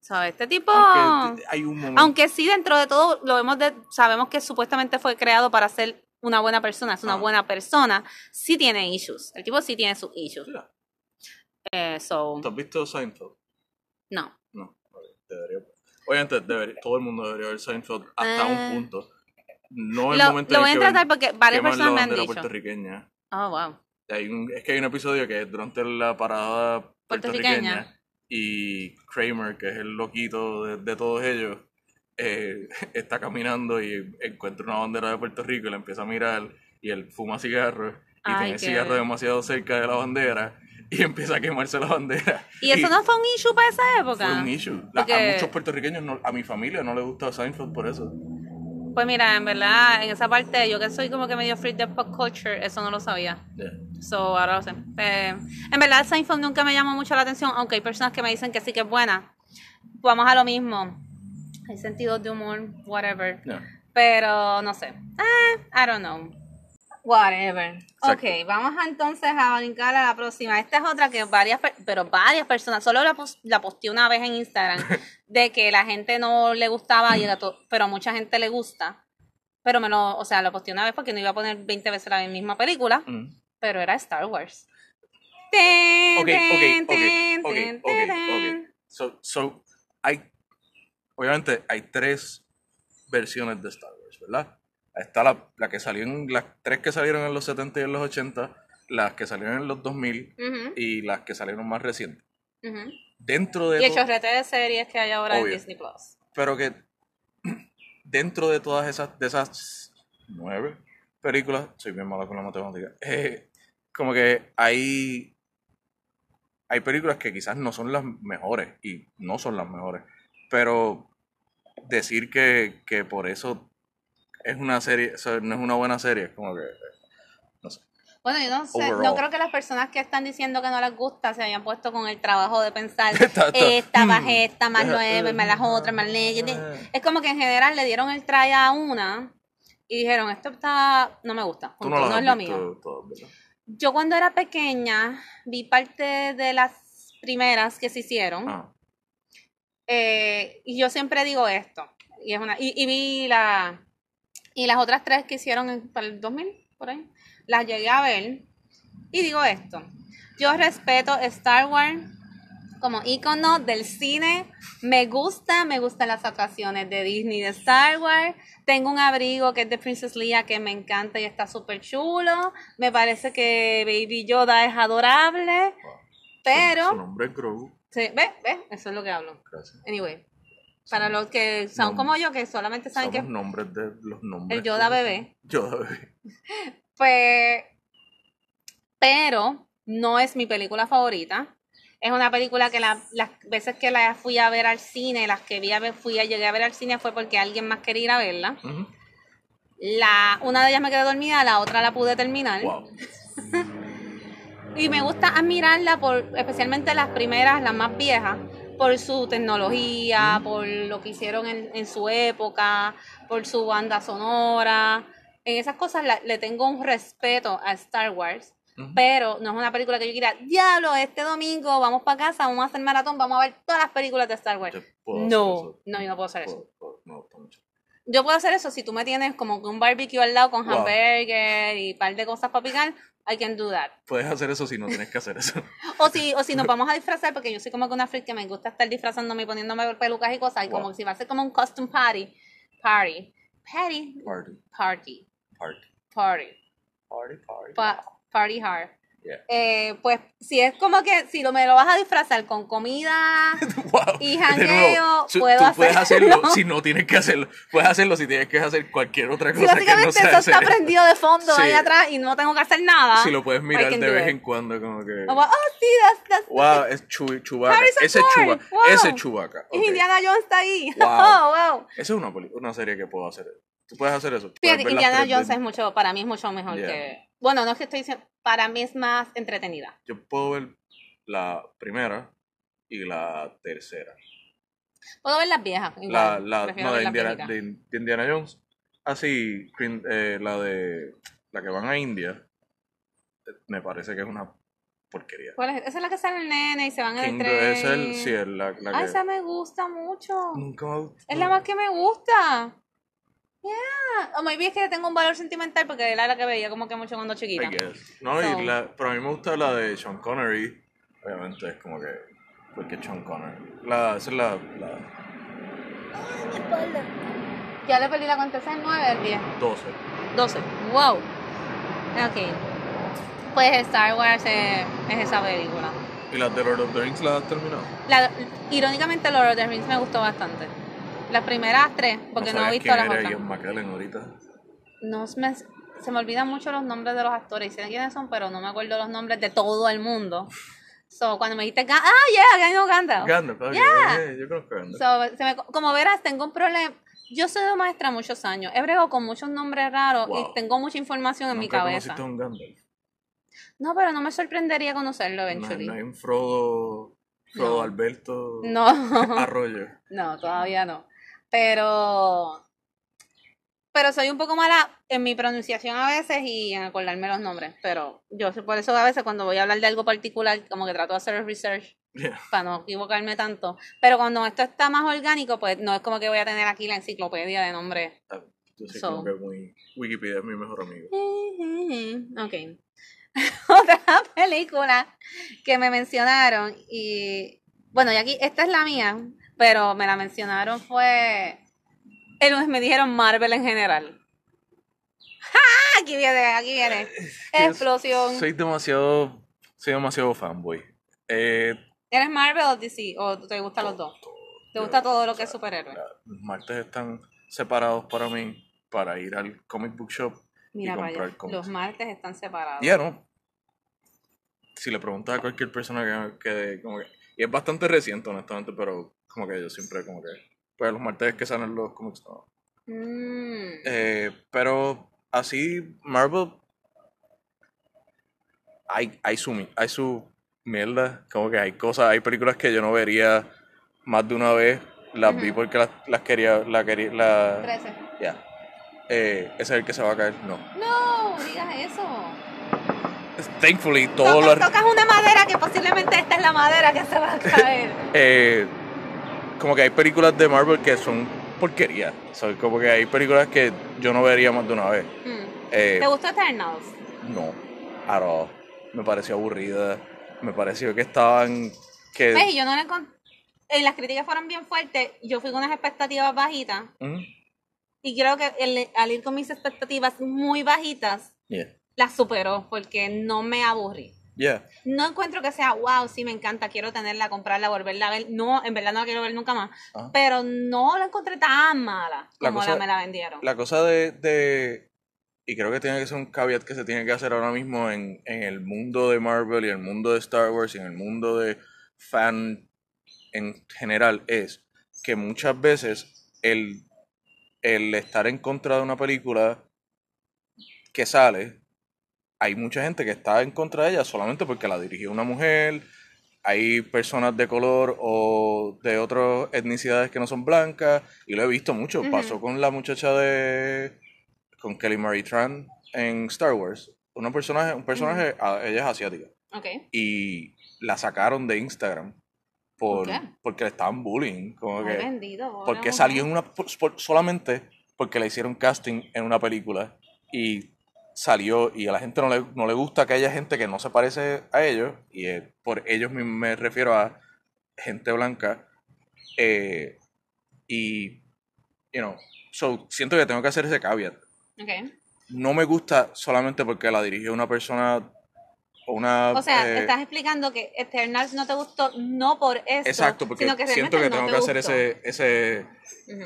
¿Sabes? Este tipo, Aunque hay un momento. aunque sí dentro de todo lo vemos de, sabemos que supuestamente fue creado para ser una buena persona, es una Ah. buena persona, sí tiene issues. El tipo sí tiene sus issues. Yeah. Eh, so, ¿Tú has visto Seinfeld? No. No, vale, debería. Obviamente, debería- todo el mundo debería ver Seinfeld hasta un punto. No el Lo, momento lo voy a tratar porque varias personas me han dicho. puertorriqueña. Oh, wow. Hay un, es que hay un episodio que es durante la parada puertorriqueña, Puertorriqueña. y Kramer, que es el loquito de, de todos ellos, eh, está caminando y encuentra una bandera de Puerto Rico y la empieza a mirar y él fuma cigarros y Ay, tiene el cigarro demasiado cerca de la bandera y empieza a quemarse la bandera. ¿Y eso no fue un issue para esa época? Fue un issue. Porque- A muchos puertorriqueños, no- a mi familia no le gusta Seinfeld por eso. Pues mira, en verdad, en esa parte, yo que soy como que medio freak de pop culture, eso no lo sabía. Yeah. So, ahora lo sé. Eh, en verdad, Seinfeld nunca me llamó mucho la atención, aunque hay personas que me dicen que sí que es buena. Vamos a lo mismo. Hay sentidos de humor, whatever. Yeah. Pero no sé. Eh, I don't know. Whatever. Exacto. Ok, vamos a entonces a brincar a la próxima. Esta es otra que varias, per- pero varias personas, solo la, la posteé una vez en Instagram, de que la gente no le gustaba, y pero a mucha gente le gusta. Pero me lo, o sea, lo posteé una vez porque no iba a poner 20 veces la misma película, Mm. pero era Star Wars. Ok, ok, ok, ok, ok. So, so, hay, obviamente hay tres versiones de Star Wars, ¿verdad? Está la, la que salió en, las tres que salieron en los 70 y en los 80, las que salieron en los 2000 Ujú, y las que salieron más recientes. Dentro de Y el chorrete de series que hay ahora en Obvio. Disney Plus. pero que dentro de todas esas, de esas nueve películas, soy bien malo con la matemática, eh, como que hay, hay películas que quizás no son las mejores y no son las mejores, pero decir que, que por eso es una serie, o sea, no es una buena serie, es como que, no sé. Bueno, yo no sé, no Overall. creo que las personas que están diciendo que no les gusta se hayan puesto con el trabajo de pensar esta más mm. esta, más nueve, más las otras, más leyes. Es como que en general le dieron el try a una y dijeron, esto está, no me gusta, Tú no, no, es lo mío. Yo cuando era pequeña vi parte de las primeras que se hicieron Ah, eh, y yo siempre digo esto, y, es una, y, y vi la, y las otras tres que hicieron en, para el 2000, por ahí, las llegué a ver, y digo esto, yo respeto Star Wars como icono del cine, me gusta, me gustan las atracciones de Disney de Star Wars, tengo un abrigo que es de Princess Leia que me encanta y está súper chulo, me parece que Baby Yoda es adorable, Su pero... nombre es Grogu. Sí, ¿ves? ¿Ves? Eso es lo que hablo. Gracias. Anyway, para los que son como yo, que solamente saben Somos que nombres de los nombres. el Yoda bebé, Yoda bebé. pues, pero no es mi película favorita. Es una película que la- las veces que la fui a ver al cine, las que vi a ver, fui a llegué a ver al cine fue porque alguien más quería ir a verla. La, una de ellas me quedé dormida, la otra la pude terminar. Wow. Y me gusta admirarla por, especialmente las primeras, las más viejas, por su tecnología, por lo que hicieron en, en su época, por su banda sonora. En esas cosas la- le tengo un respeto a Star Wars, pero no es una película que yo quiera, diablo, este domingo vamos para casa, vamos a hacer maratón, vamos a ver todas las películas de Star Wars. No, no, yo no puedo hacer eso. Puedo- mucho. Yo puedo hacer eso si tú me tienes como un barbecue al lado con Wow. hamburger y un par de cosas para picar, I can do that. Puedes hacer eso si no tienes que hacer eso. O si, o si nos vamos a disfrazar, porque yo soy como que una freak que me gusta estar disfrazándome y poniéndome pelucas y cosas, y como Wow. que si va a ser como un costume party, party, party, Party. party, Party. party, Party, party. pa- party hard. Yeah. Eh, pues si es como que si lo, me lo vas a disfrazar con comida Wow. y jangueo, puedo tú puedes hacerlo. hacerlo si no tienes que hacerlo. Puedes hacerlo si tienes que hacer cualquier otra cosa que no básicamente sea eso está hacer. prendido de fondo Sí. ahí atrás y no tengo que hacer nada. Si lo puedes mirar de vez en cuando, como que. Como, oh, sí, that's, that's, Wow, es Chewbacca. Harrison Ese es Chewbacca. wow. Ese es Chewbacca. y ok. Indiana Jones está ahí. Wow. Oh, wow. Esa es una, una serie que puedo hacer. Tú puedes hacer eso. Fíjate, Indiana Jones es mucho, para mí es mucho mejor Yeah. que. Bueno, no es que estoy diciendo, para mí es más entretenida. Yo puedo ver la primera y la tercera. Puedo ver las viejas. La, Igual. la, no, de Indiana, de, de Indiana Jones. Así, Queen- eh, la de. La que van a India. Me parece que es una porquería. ¿Cuál es? Esa es la que sale el nene y se van en el tren. es el. Sí, es la, la Ah, que. esa me gusta mucho. Nunca me gustó. Es la más que me gusta. Yeah. O maybe es que tengo un valor sentimental porque era la que veía como que mucho cuando chiquita. I guess. No, So- y la, pero a mí me gusta la de Sean Connery. Obviamente es como que. Porque Sean Connery. La, esa es la. la Ya le perdí la cuenta, ¿es el 9 el 10? 12. 12. Wow. Ok. Pues Star Wars es, es esa película. ¿Y las de Lord of the Rings las has terminado? La, irónicamente, Lord of the Rings me gustó bastante. Las primeras tres, porque no, he visto las otras. Ian McKellen ahorita. No me- se me olvidan mucho los nombres de los actores. Sé quiénes son, pero no me acuerdo los nombres de todo el mundo. So, cuando me dijiste, Ga- ah, yeah, Gandalf Gandalf. Gandalf, ok, Yeah. eh, yo creo que Gandalf. So, se me- como verás, tengo un problema. Yo soy de maestra muchos años. He bregado con muchos nombres raros Wow. y tengo mucha información en mi ¿Nunca cabeza. un Gandalf? No, pero no me sorprendería conocerlo No, eventually. no hay un Frodo, Frodo No. Alberto No. Arroyo. No, todavía no. Pero. Pero soy un poco mala en mi pronunciación a veces y en acordarme los nombres. Pero yo sé- por eso a veces cuando voy a hablar de algo particular, como que trato de hacer research Yeah. para no equivocarme tanto. Pero cuando esto está más orgánico, pues no es como que voy a tener aquí la enciclopedia de nombres. Yo soy So. como que muy... Wikipedia es mi mejor amigo. Ok. Otra película que me mencionaron y bueno, y aquí esta es la mía, pero me la mencionaron fue el me dijeron Marvel en general. ¡Ja! Aquí viene, aquí viene. Explosión. Soy demasiado... Soy demasiado fanboy. Eh, ¿Eres Marvel o DC? ¿O te gustan los dos? ¿Te gusta todo lo que es superhéroe? Los martes están separados para mí para ir al comic book shop. Mira, comprar vaya, cómics. los martes están separados. Ya no. Si le preguntas a cualquier persona que, que como que... Y es bastante reciente, honestamente, pero como que yo siempre como que... Pues los martes que salen los cómics no. Mm. Eh, pero así, Marvel. Hay, hay, su, mi- hay su mierda. Como que hay cosas, hay películas que yo no vería más de una vez. Las vi porque las, las quería. La quería la, 13. ya. Eh, ese es el que se va a caer. No. No, digas eso. Thankfully, todo Tocas, lo. tocas una madera que posiblemente esta es la madera que se va a caer. eh, como que hay películas de Marvel que son porquería. So, como que hay películas que yo no vería más de una vez. Mm. Eh, ¿Te gustó Eternals? No, at all. Me pareció aburrida. Me pareció que estaban. Que, Ey, yo no le encont- eh, las críticas fueron bien fuertes. Yo fui con unas expectativas bajitas. Mm, Y creo que el- al ir con mis expectativas muy bajitas, yeah. las superó porque no me aburrí. Yeah. No encuentro que sea, wow, sí me encanta, quiero tenerla, comprarla, volverla a ver. No, en verdad no la quiero ver nunca más. Ajá. Pero no la encontré tan mala La como cosa- la me la vendieron. La cosa de, de- Y creo que tiene que ser un caveat que se tiene que hacer ahora mismo en, en el mundo de Marvel y el mundo de Star Wars y en el mundo de fan en general es que muchas veces el, el estar en contra de una película que sale, hay mucha gente que está en contra de ella solamente porque la dirigió una mujer, hay personas de color o de otras etnicidades que no son blancas, y lo he visto mucho. Pasó con la muchacha de. con Kelly Marie Tran en Star Wars. Una personaje, un personaje, ella es asiática. Ok. Y la sacaron de Instagram por, porque le estaban bullying. Como que, porque salió en una. por- solamente porque le hicieron casting en una película y salió y a la gente no le, no le gusta que haya gente que no se parece a ellos y eh, por ellos me, me refiero a gente blanca eh, y you know so siento que tengo que hacer ese caveat. Ok. no me gusta solamente porque la dirigió una persona o una O sea, eh, estás explicando que Eternals no te gustó no por eso, exacto porque sino que siento que tengo que hacer ese ese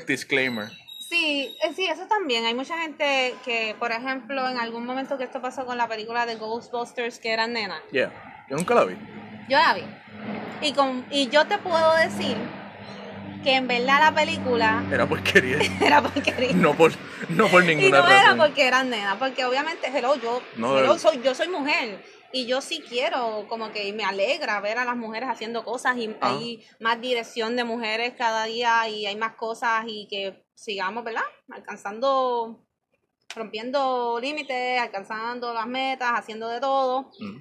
disclaimer Sí, eh, sí, eso también. Hay mucha gente que, por ejemplo, en algún momento que esto pasó con la película de Ghostbusters, que eran nenas. yeah yo nunca la vi Yo la vi. Y, con, y yo te puedo decir que en verdad la película era porquería era porquería. no por no por y ninguna no era porque eran nenas, porque obviamente, hello, yo, No, hello, el- soy, yo soy mujer. Y yo sí quiero, como que me alegra ver a las mujeres haciendo cosas y Ah. hay más dirección de mujeres cada día y hay más cosas y que sigamos, ¿verdad? Alcanzando, rompiendo límites, alcanzando las metas, haciendo de todo. Mm.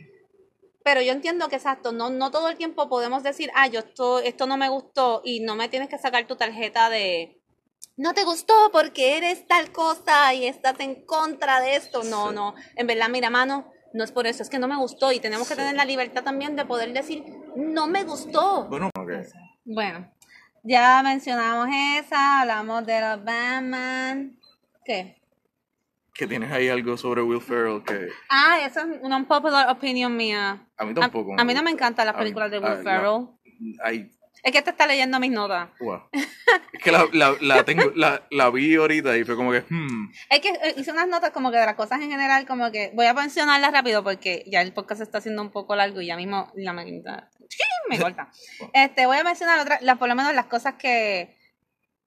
Pero yo entiendo que exacto, no, no todo el tiempo podemos decir, ah, yo esto, esto no me gustó y no me tienes que sacar tu tarjeta de no te gustó porque eres tal cosa y estás en contra de esto. No, Sí. no. En verdad, mira, mano, no es por eso, es que no me gustó y tenemos que Sí. tener la libertad también de poder decir, no me gustó. bueno ok. Bueno, ya mencionamos esa, hablamos de los Batman. ¿Qué? que tienes ahí algo sobre Will Ferrell que Ah, esa es una unpopular opinion mía. a mí tampoco a mí no me gusta. encantan las mí- películas de a Will ver, la- Ferrell. Es que te está leyendo mis notas. wow. Es que la, la, la tengo, la, la vi ahorita y fue como que, hmm, Es que eh, hice unas notas como que de las cosas en general, como que voy a mencionarlas rápido porque ya el podcast se está haciendo un poco largo y ya mismo la maquinita me corta. Este, voy a mencionar otras, las, por lo menos las cosas que,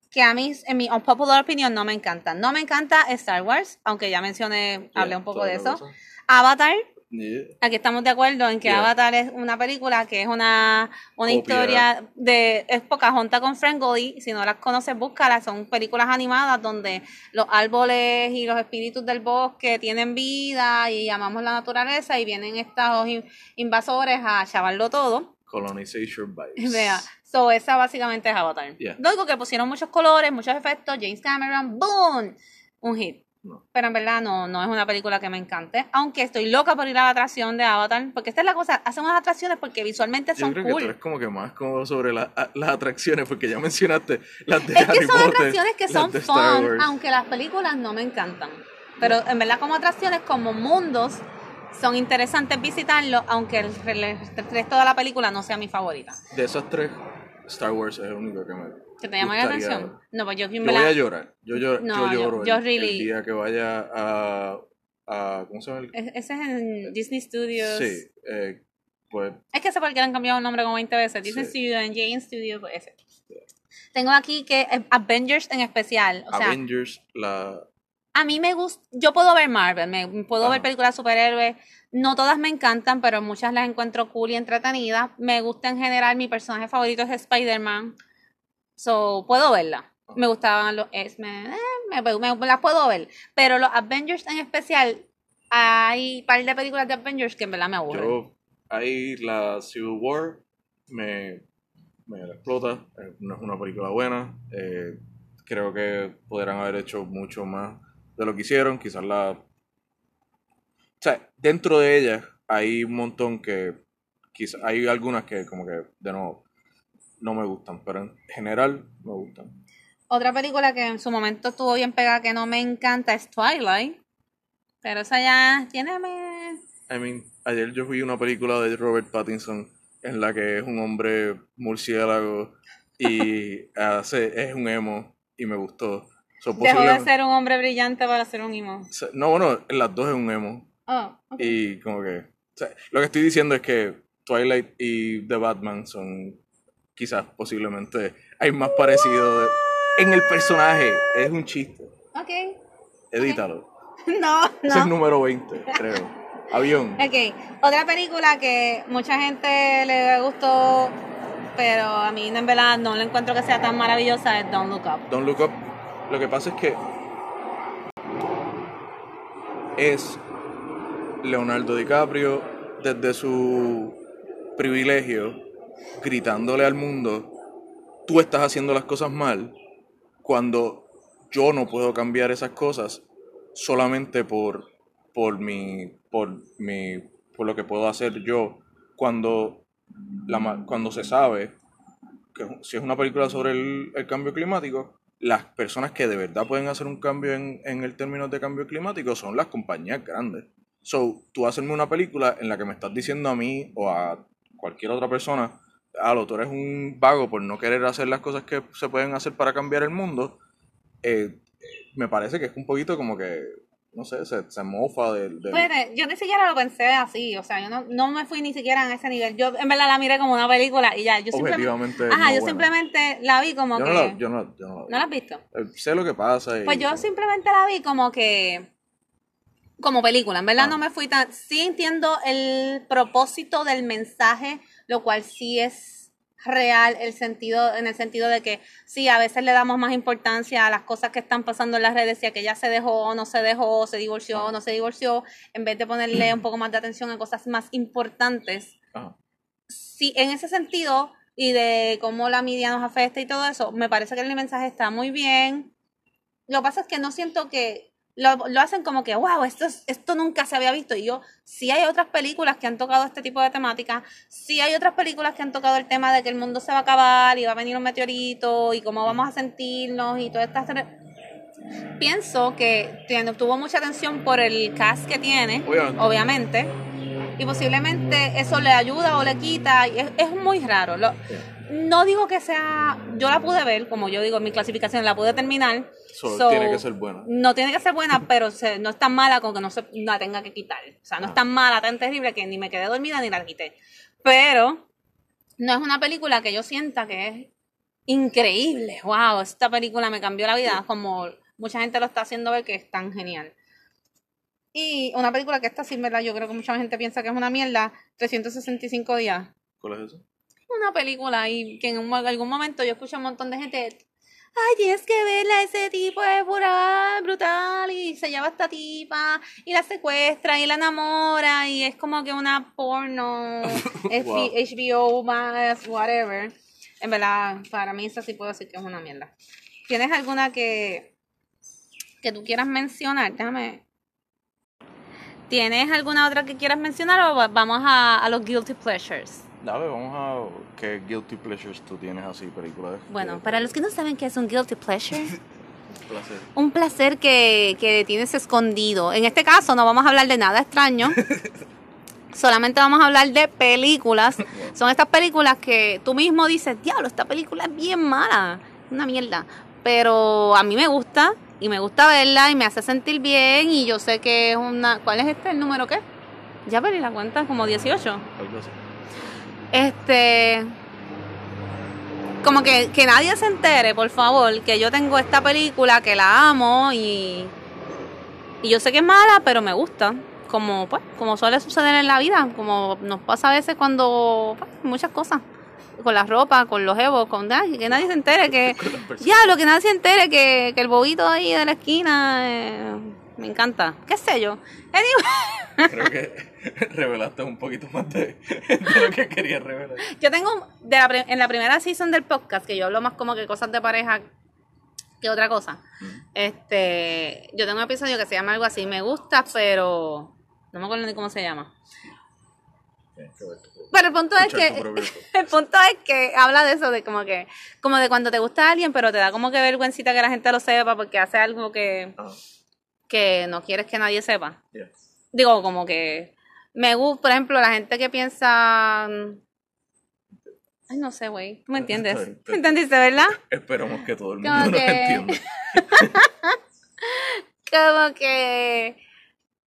que a mí, en mi unpopular opinion, no me encantan. No me encanta Star Wars, aunque ya mencioné, hablé un poco de eso. Avatar, Yeah. aquí estamos de acuerdo en que Yeah. Avatar es una película que es una, una historia de es Pocahontas con Frank Si no las conoces, búscalas. Son películas animadas donde los árboles y los espíritus del bosque tienen vida y amamos la naturaleza y vienen estos in- invasores a chavarlo todo. Colonization vibes. Vea. So, esa básicamente es Avatar. Yeah. Luego que pusieron muchos colores, muchos efectos, James Cameron, ¡boom! Un hit. No. Pero en verdad no, no es una película que me encante. Aunque estoy loca por ir a la atracción de Avatar. Porque esta es la cosa, hacen unas atracciones porque visualmente Yo son creo que tú cool. eres como que más como sobre la- a- las atracciones, porque ya mencionaste las de Es que son Potter, atracciones que son fun, aunque las películas no me encantan. Pero en verdad como atracciones, como mundos, son interesantes visitarlos, aunque el, el resto de la película no sea mi favorita. De esas tres, Star Wars es el único que me ¿Que te llama la atención? No, pues yo, Yo voy a llorar. Yo, llor- No, yo yo- lloro yo el, really- el día que vaya a, a ¿cómo se llama? el- es- Ese es en Disney Studios. Sí, eh, pues Es que sé por qué le han cambiado el nombre como 20 veces. Disney Sí. Studios, en Jane Studios, pues ese. Tengo aquí que eh, Avengers en especial. O sea, Avengers, la... a mí me gusta, yo puedo ver Marvel, me puedo ver películas de superhéroes, no todas me encantan, pero muchas las encuentro cool y entretenidas. Me gusta en general, mi personaje favorito es Spider-Man, so puedo verla. Me gustaban los X-Men, eh, me, me- me las puedo ver, pero los Avengers en especial, hay un par de películas de Avengers que en verdad me aburren. Yo, ahí la Civil War me, me explota. eh, No es una película buena. eh, creo que podrían haber hecho mucho más de lo que hicieron. Quizás la. O sea, dentro de ellas hay un montón que. Quizás hay algunas que, como que, de nuevo, no me gustan. Pero en general, me gustan. Otra película que en su momento estuvo bien pegada que no me encanta es Twilight. Pero esa ya tiene I mean, ayer yo vi una película de Robert Pattinson en la que es un hombre murciélago y hace, es un emo y me gustó. So, Dejó de ser un hombre brillante para ser un emo. No, bueno, en las dos es un emo. Oh. Y como que... o sea, lo que estoy diciendo es que Twilight y The Batman son quizás posiblemente... Hay más parecido de- en el personaje. Es un chiste. Ok. Edítalo. No, Ese es el no. número 20, creo. Avión. Ok, otra película que mucha gente le gustó, pero a mí en verdad no la encuentro que sea tan maravillosa, es Don't Look Up. Don't Look Up. Lo que pasa es que es Leonardo DiCaprio desde su privilegio gritándole al mundo, tú estás haciendo las cosas mal cuando yo no puedo cambiar esas cosas solamente por, por mi, por mi, por lo que puedo hacer yo cuando, la, cuando se sabe que si es una película sobre el, el cambio climático, las personas que de verdad pueden hacer un cambio en, en el términos de cambio climático son las compañías grandes. So, tú hacerme una película en la que me estás diciendo a mí o a cualquier otra persona, ah, lo, tú eres un vago por no querer hacer las cosas que se pueden hacer para cambiar el mundo, eh, me parece que es un poquito como que, no sé, se, se mofa del... Pues, yo ni siquiera lo pensé así, o sea, yo no, no me fui ni siquiera a ese nivel. Yo en verdad la miré como una película y ya, yo simplemente... Ajá, no yo simplemente la vi como Yo que... no la, yo no, yo no la vi. ¿No la has visto? Eh, Sé lo que pasa y... Pues yo simplemente la vi como que como película, en verdad Ah. no me fui tan sí entiendo el propósito del mensaje, lo cual sí es real el sentido en el sentido de que sí, a veces le damos más importancia a las cosas que están pasando en las redes, si aquella se dejó o no se dejó, se divorció o no se divorció, en vez de ponerle un poco más de atención a cosas más importantes Ajá. sí, en ese sentido y de cómo la media nos afecta y todo eso, me parece que el mensaje está muy bien. Lo que pasa es que no siento que lo, lo hacen como que, wow, esto, es- esto nunca se había visto. Y yo, sí hay otras películas que han tocado este tipo de temática, sí hay otras películas que han tocado el tema de que el mundo se va a acabar y va a venir un meteorito y cómo vamos a sentirnos y todas estas... Pienso que tiene- tuvo mucha atención por el cast que tiene, Obviamente. obviamente, y posiblemente eso le ayuda o le quita, y es, es muy raro. Lo- no digo que sea, yo la pude ver, como yo digo mi clasificación, la pude terminar. So, So, tiene que ser buena. No tiene que ser buena, pero se- no es tan mala con que no se la tenga que quitar. O sea, no es Ah. tan mala, tan terrible que ni me quedé dormida ni la quité. Pero no es una película que yo sienta que es increíble. Wow, esta película me cambió la vida, como mucha gente lo está haciendo ver que es tan genial. Y una película que esta sí, en ¿verdad? Yo creo que mucha gente piensa que es una mierda, 365 días. ¿Cuál es eso? Una película y que en un- algún momento yo escucho a un montón de gente, ay, tienes que verla, ese tipo es pura, brutal, y se lleva a esta tipa, y la secuestra, y la enamora, y es como que una porno, es Wow. HBO más, whatever. En verdad, para mí esa sí puedo decir que es una mierda. ¿Tienes alguna que, que tú quieras mencionar? Déjame... ¿Tienes alguna otra que quieras mencionar o va- vamos a, a los guilty pleasures? Dale, vamos a... ¿Qué guilty pleasures tú tienes así, películas? Bueno, para los que no saben qué es un guilty pleasure, Un placer. un placer que, que tienes escondido. En este caso no vamos a hablar de nada extraño. Solamente vamos a hablar de películas. Son estas películas que tú mismo dices, diablo, esta película es bien mala, una mierda. Pero a mí me gusta y me gusta verla y me hace sentir bien y yo sé que es una... ¿Cuál es este? ¿El número qué? Ya perdí la cuenta, como 18. Algo así. Este. Como que, que nadie se entere, por favor, que yo tengo esta película, que la amo y. Y yo sé que es mala, pero me gusta. Como, pues, como suele suceder en la vida, como nos pasa a veces cuando. pues, muchas cosas. Con la ropa, con los evos, con nadie, que nadie se entere que. Ya, lo que nadie se entere que, que el bobito ahí de la esquina. eh, me encanta. ¿Qué sé yo? Anyway. Creo que revelaste un poquito más de, de lo que quería revelar. Yo tengo, de la en la primera season del podcast, que yo hablo más como que cosas de pareja que otra cosa, este, yo tengo un episodio que se llama algo así, me gusta, pero no me acuerdo ni cómo se llama. Pero el punto es que, el punto es que habla de eso, de como que, como de cuando te gusta alguien, pero te da como que vergüencita que la gente lo sepa porque hace algo que, Ah, que no quieres que nadie sepa. yeah. Digo, como que Me gusta, por ejemplo, la gente que piensa. mm, Ay, no sé, güey. ¿Tú me entiendes? ¿Me entendiste, verdad? Esperamos que todo el Como mundo nos que- entienda. Como que.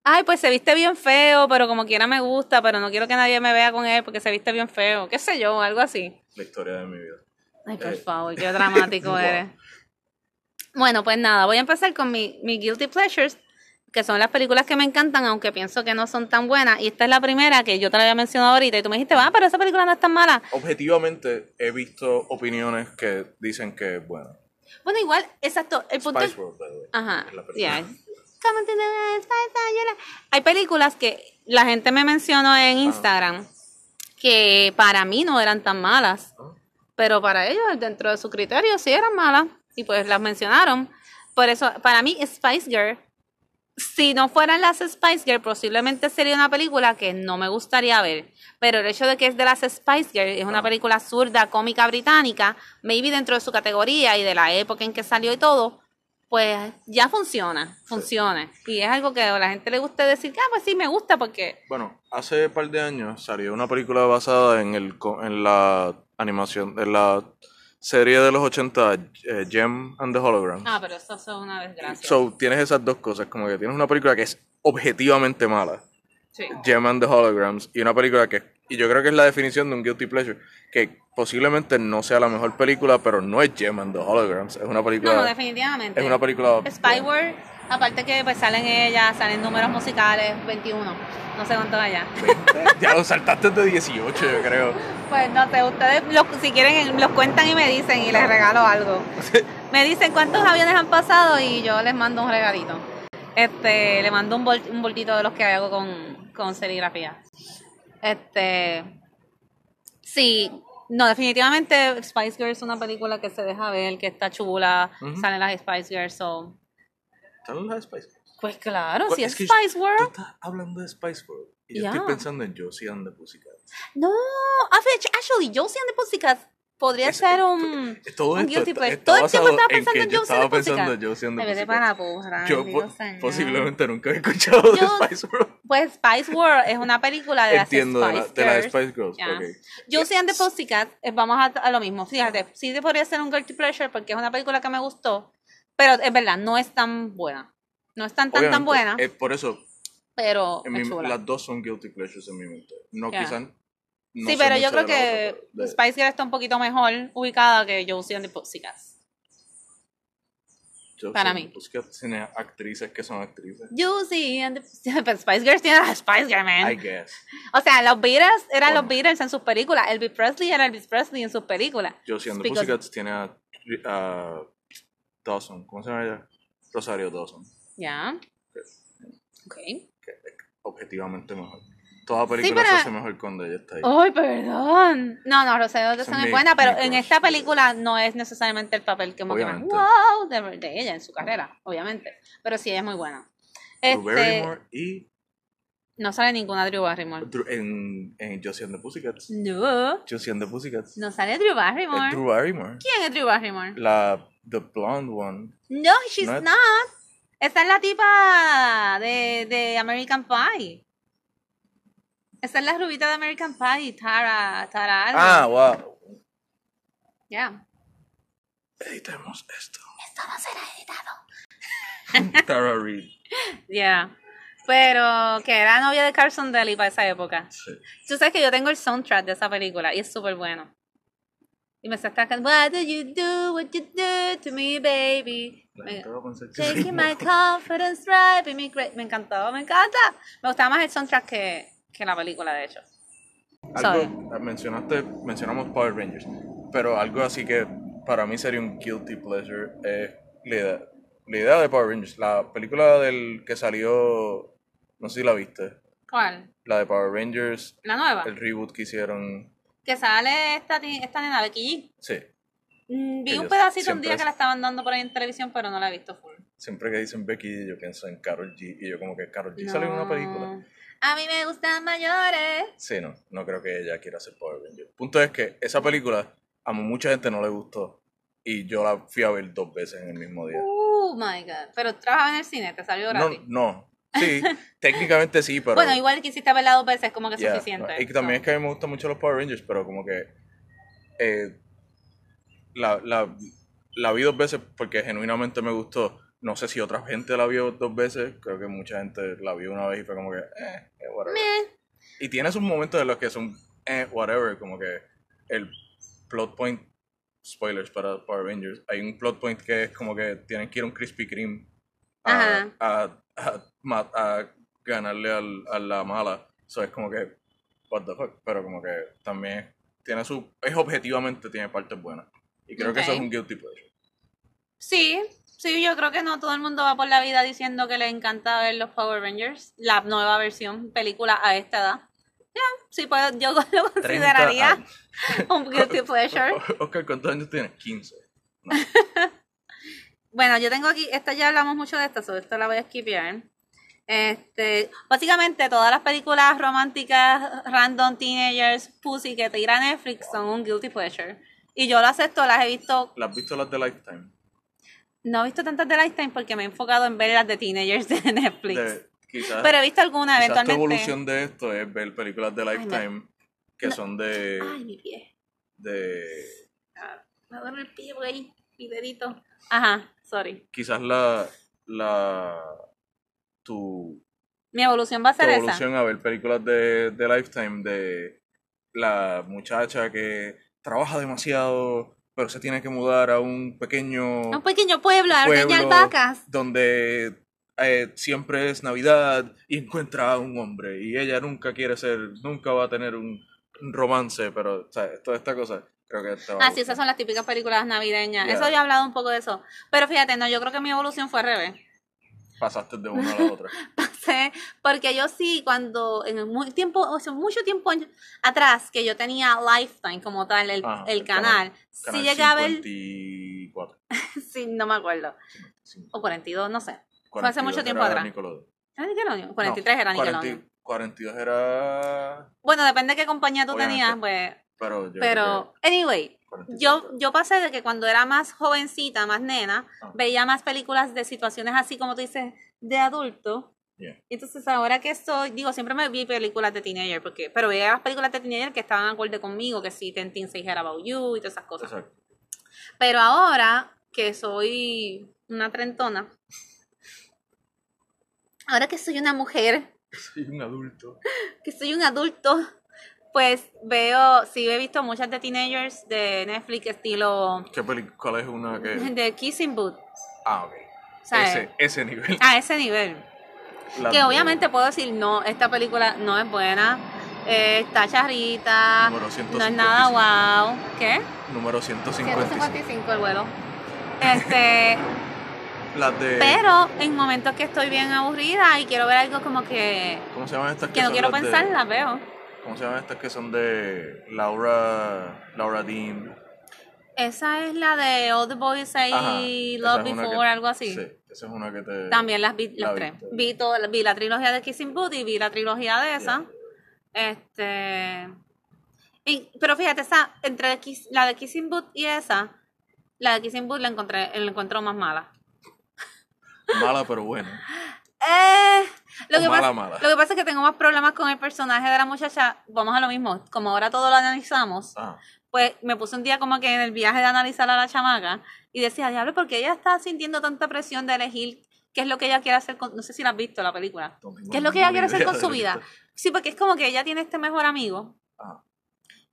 Ay, pues se viste bien feo, pero como quiera me gusta, pero no quiero que nadie me vea con él porque se viste bien feo. ¿Qué sé yo? Algo así. La historia de mi vida. Ay, por Eh, favor, qué dramático eres. Bueno, pues nada, voy a empezar con mi, mi Guilty Pleasures, que son las películas que me encantan, aunque pienso que no son tan buenas. Y esta es la primera que yo te la había mencionado ahorita y tú me dijiste, va, pero esa película no es tan mala. Objetivamente, he visto opiniones que dicen que, bueno, Bueno, igual, exacto. El punto Spice es. World, by the way, Ajá, es la yeah. Hay películas que la gente me mencionó en Instagram que para mí no eran tan malas. Ah. pero para ellos, dentro de su criterio, sí eran malas y pues las mencionaron. Por eso, para mí, Spice Girl, si no fueran las Spice Girl, posiblemente sería una película que no me gustaría ver. Pero el hecho de que es de las Spice Girl, es una película zurda, cómica británica, maybe dentro de su categoría y de la época en que salió y todo, pues ya funciona, funciona. Y es algo que a la gente le gusta decir, ah, pues sí, me gusta porque... Bueno, hace un par de años salió una película basada en el en la animación, en la serie de los 80, eh, Gem and the Holograms. Ah, pero eso es una desgracia. So, tienes esas dos cosas, como que tienes una película que es objetivamente mala, Sí. Gem and the Holograms, y una película que, y yo creo que es la definición de un guilty pleasure, que posiblemente no sea la mejor película, pero no es Gem and the Holograms, es una película... No, no, definitivamente. es una película... Spy World, aparte que pues salen ellas, salen números musicales, 21, no sé cuántos allá. Ya lo saltaste de 18, yo creo. Pues no sé, ustedes lo- si quieren los cuentan y me dicen y les regalo algo. Me dicen cuántos aviones han pasado y yo les mando un regalito. Este, le mando un, bol- un boltito de los que hago con, con serigrafía. Este, sí, no, definitivamente Spice Girls es una película que se deja ver, que está chula, salen las Spice Girls, so... ¿Están las Spice Girls? Pues claro, si es que Spice Tú World. estás hablando de Spice World. Y yo estoy pensando en Josie and the Pussycats. No, actually, Josie and the Pussycats podría Es- ser un, Todo un esto guilty pleasure. Todo el tiempo estaba en pensando en yo estaba pensando en Josie and the Pussycats. para porra, Yo po- señor. posiblemente nunca he escuchado de Yo- Spice World. Pues Spice World es una película de las Entiendo, de, la, Spice de Girls. Spice Girls. Ya. ok. Josie and the Pussycats, eh, vamos a, a lo mismo. Fíjate, sí podría ser un guilty pleasure porque es una película que me gustó, pero es verdad, no es tan buena. No es tan tan tan buena, eh, por eso, pero en mi- las dos son guilty pleasures en mi mente. No, Ya. quizás. no sí, pero yo creo que otra, pero de- Spice Girl está un poquito mejor ubicada que Josie and the Pussycats. Para mí. Pussycats tiene actrices que son actrices. Josie and the pero Spice Girls tiene a Spice Girl, man. I guess. O sea, los Beatles eran Bueno. los Beatles en sus películas. Elvis Presley era Elvis Presley en sus películas. Josie and the Pussycats tiene a, a Dawson. ¿Cómo se llama ella? Rosario Dawson. Ya. Ok. que es objetivamente mejor. Toda película pero- se hace mejor cuando ella está ahí. Ay, perdón. No, no, Rosario Dawson es es buena, pero en esta película no es necesariamente el papel que más Obviamente. wow de, de ella en su carrera, obviamente. Pero sí, ella es muy buena. Este, Barrymore y no sale ninguna Drew Barrymore. En, en Josie and the Pussycats. No, Josie and the Pussycats. no sale Drew Barrymore. Es Drew Barrymore. ¿Quién es Drew Barrymore? La The Blonde One. No, she's No es- not. Esa es la tipa de, de American Pie. Esa es la rubita de American Pie, Tara, Tara. algo. Ah, wow. Ya. Editemos esto. Esto no será editado. Tara Reid. Ya. Pero que era novia de Carson Daly para esa época. Sí. Tú sabes que yo tengo el soundtrack de esa película y es súper bueno. Y me está cantando, What do you do, what you do to me, baby? Me- Taking my confidence, driving me crazy. Me encantó, me encanta. Me gustaba más el soundtrack que, que la película, de hecho. Algo, mencionaste, mencionamos Power Rangers, pero algo así que para mí sería un guilty pleasure es idea, la idea de Power Rangers. La película del que salió, no sé si la viste, ¿Cuál? la de Power Rangers, La nueva. el reboot que hicieron. Que sale esta, esta nena, Becky G. Sí, Mm, Vi un pedacito un día es- que la estaban dando por ahí en televisión, pero no la he visto full. siempre que dicen Becky, yo pienso en Carol G. Y yo, como que Carol G salió en una película. A mí me gustan mayores. Sí, no, no creo que ella quiera hacer Power Rangers. Punto es que esa película a mucha gente no le gustó. Y yo la fui a ver dos veces en el mismo día. Oh my god. Pero trabajaba en el cine, te salió No, gratis. no, Sí, técnicamente sí, pero... Bueno, igual quisiste verla dos veces, como que es Yeah, suficiente. Y que también es que a mí me gustan mucho los Power Rangers, pero como que eh, la, la, la vi dos veces porque genuinamente me gustó. No sé si otra gente la vio dos veces, creo que mucha gente la vio una vez y fue como que, eh, eh, whatever. Meh. Y tiene sus momentos en los que son, eh, whatever, como que el plot point, spoilers para Power Rangers, hay un plot point que es como que tienen que ir a un Krispy Kreme a, a, a, ganarle al, a la mala. Eso es como que, what the fuck, pero como que también tiene su, es objetivamente tiene partes buenas. Y creo que eso es un guilty pleasure. Sí, sí, yo creo que no todo el mundo va por la vida diciendo que le encanta ver los Power Rangers, la nueva versión, película a esta edad. Ya, sí, pues yo lo 30 consideraría un guilty pleasure. Oscar, ¿cuántos años tienes? 15. Bueno, yo tengo aquí, esta ya hablamos mucho de esta, sobre esto la voy a skipear. Este, básicamente todas las películas románticas, random teenagers, pussy que tira Netflix son un guilty pleasure. Y yo lo acepto, las he visto, ¿Las has visto las de Lifetime? no he visto tantas de Lifetime porque me he enfocado en ver las de teenagers de Netflix. De- quizás, Pero he visto alguna tu eventualmente. evolución de esto es ver películas de me- Lifetime que no. son de, Ay, mi pie. de Ah, Me duele el pie, güey. Mi dedito. Ajá, sorry. quizás la, la tu, Mi evolución va a tu ser esa. evolución a ver películas de, de Lifetime de la muchacha que trabaja demasiado pero se tiene que mudar a un pequeño Un pequeño pueblo, a ordeñar vacas. donde eh, siempre es Navidad y encuentra a un hombre y ella nunca quiere ser, nunca va a tener un, un romance, pero o sea, toda esta cosa creo que te va Ah, sí, esas son las típicas películas navideñas. Yeah. Eso ya he hablado un poco de eso. Pero fíjate, no, yo creo que mi evolución fue al revés. Pasaste de una a la otra. Pasé, porque yo sí, cuando en muy tiempo, o sea, mucho tiempo atrás, que yo tenía Lifetime como tal, el, Ajá, el el canal, sí Canal llegué a ver, 54. sí, no me acuerdo, 55, o 42, no sé. Fue 42 hace mucho tiempo atrás. Nickelodeon. ¿Era Nickelodeon? 43 No, era 40 Nickelodeon. 42 era... Bueno, depende de qué compañía tú Obviamente. tenías, pues, Pero yo pero, anyway, creo que 47 Yo, yo pasé de que cuando era más jovencita, más nena, Ah. veía más películas de situaciones así como tú dices, de adulto. Yeah. Entonces ahora que estoy, digo, siempre me vi películas de teenager, porque, pero veía las películas de teenager que estaban acorde conmigo, que sí, Ten Teen Say Head About You y todas esas cosas. Exacto. Pero ahora que soy una trentona, ahora que soy una mujer, Soy un adulto. que soy un adulto, pues veo, sí he visto muchas de teenagers de Netflix estilo ¿Qué peli- ¿Cuál es una que...? de Kissing Booth. Ah, ok. Ese, ese nivel. A ese nivel. La Que obviamente puedo decir, no, esta película no es buena, eh, está charrita, Número no es 155. nada wow. ¿Qué? Número 155. 155 el vuelo. Este, Las de... pero en momentos que estoy bien aburrida y quiero ver algo como que, ¿Cómo se llaman estas que, que no son quiero de- pensar, las veo. ¿Cómo se llaman estas que son de Laura... Laura Dean? Esa es la de All the Boys Say Ajá, Love Before, que- algo así. Sí, esa es una que te... También las vi La las tres. Vi, todo- vi la trilogía de Kissing Booth y vi la trilogía de esa. Este. y- pero fíjate, esa, entre la de Kissing Booth y esa, la de Kissing Booth la encontré, la encuentro más mala. Mala pero buena. Eh, lo, que mala, pasa, mala. lo que pasa es que tengo más problemas con el personaje de la muchacha. Vamos a lo mismo. Como ahora todo lo analizamos, Ah, pues me puse un día como que en el viaje de analizar a la chamaca y decía, diablo, porque ella está sintiendo tanta presión de elegir qué es lo que ella quiere hacer con. No sé si la has visto la película. no ¿Qué es lo que ella quiere hacer con su vida? esto. Sí, porque es como que ella tiene este mejor amigo, Ah,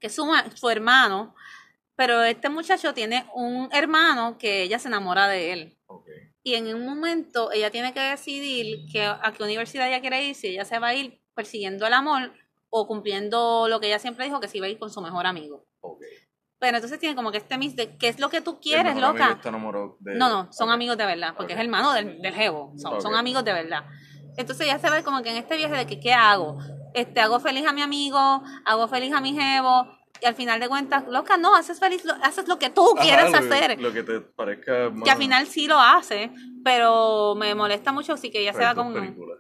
que es su hermano, pero este muchacho tiene un hermano que ella se enamora de él. Y en un momento ella tiene que decidir que, a qué universidad ella quiere ir, si ella se va a ir persiguiendo el amor o cumpliendo lo que ella siempre dijo, que se iba a ir con su mejor amigo. ok. Pero entonces tiene como que este mix de qué es lo que tú quieres, loca. está de- No, no, son amigos de verdad, porque Ok. es hermano del, del jevo, son, son amigos de verdad. Entonces ya se ve como que en este viaje de que qué hago, este hago feliz a mi amigo, hago feliz a mi jevo, y al final de cuentas, loca, no, haces feliz, lo- haces lo que tú Ajá, quieres lo que- hacer. Lo que te parezca más... Que al final sí lo hace, pero me molesta mucho, así que ella se Hay va dos con... películas.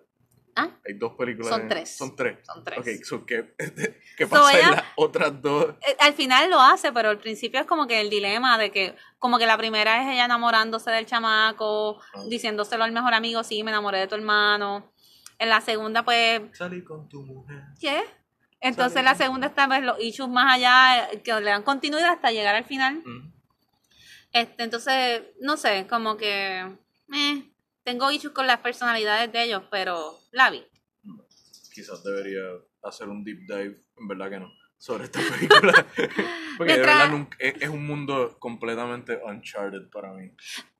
¿Ah? Hay dos películas. Son tres. Son tres. Son tres. Ok, so, ¿qué, ¿qué So, pasa en ella- las otras dos? Eh, Al final lo hace, pero al principio es como que el dilema de que, como que la primera es ella enamorándose del chamaco, Ah. diciéndoselo al mejor amigo, sí, me enamoré de tu hermano. En la segunda, pues, Salí con tu mujer. ¿qué? Entonces la segunda está pues, los issues más allá, que le dan continuidad hasta llegar al final. Mm. Este, entonces, no sé, como que eh, tengo issues con las personalidades de ellos, pero la vi. Quizás debería hacer un deep dive, en verdad que no, sobre esta película. Porque de verdad nunca- es, es un mundo completamente uncharted para mí.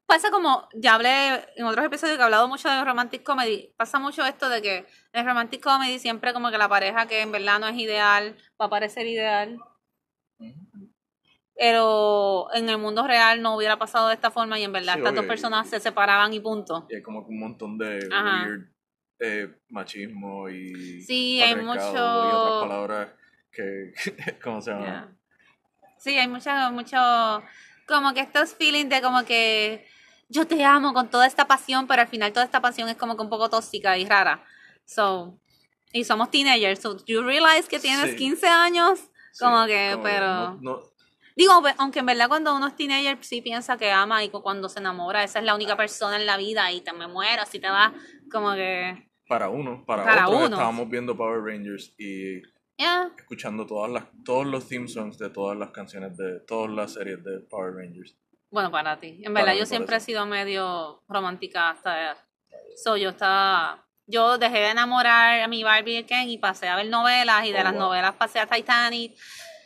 Pasa como, ya hablé en otros episodios que he hablado mucho de romantic comedy, pasa mucho esto de que en romantic comedy siempre como que la pareja que en verdad no es ideal va a parecer ideal, pero en el mundo real no hubiera pasado de esta forma y en verdad Sí, estas dos personas se separaban y punto. Y hay como un montón de Ajá. weird eh, machismo y Sí, hay mucho- y otras palabras que ¿cómo se llama? Sí, hay mucho, mucho, como que estos feelings de como que yo te amo con toda esta pasión, pero al final toda esta pasión es como que un poco tóxica y rara. So, y somos teenagers, so you realize que tienes Sí. 15 años, Sí, como que, como pero... no- no- Digo, aunque en verdad cuando uno es teenager sí piensa que ama y cu- cuando se enamora, esa es la única persona en la vida y te me muero si te vas, como que... para uno, para, Para otros uno. estábamos viendo Power Rangers y ya escuchando todas las todos los theme songs de todas las canciones de todas las series de Power Rangers. Bueno, para ti. En verdad, yo siempre he sido medio romántica hasta. So, yo estaba. Yo dejé de enamorar a mi Barbie y Ken y pasé a ver novelas y de Oh, las wow. novelas pasé a Titanic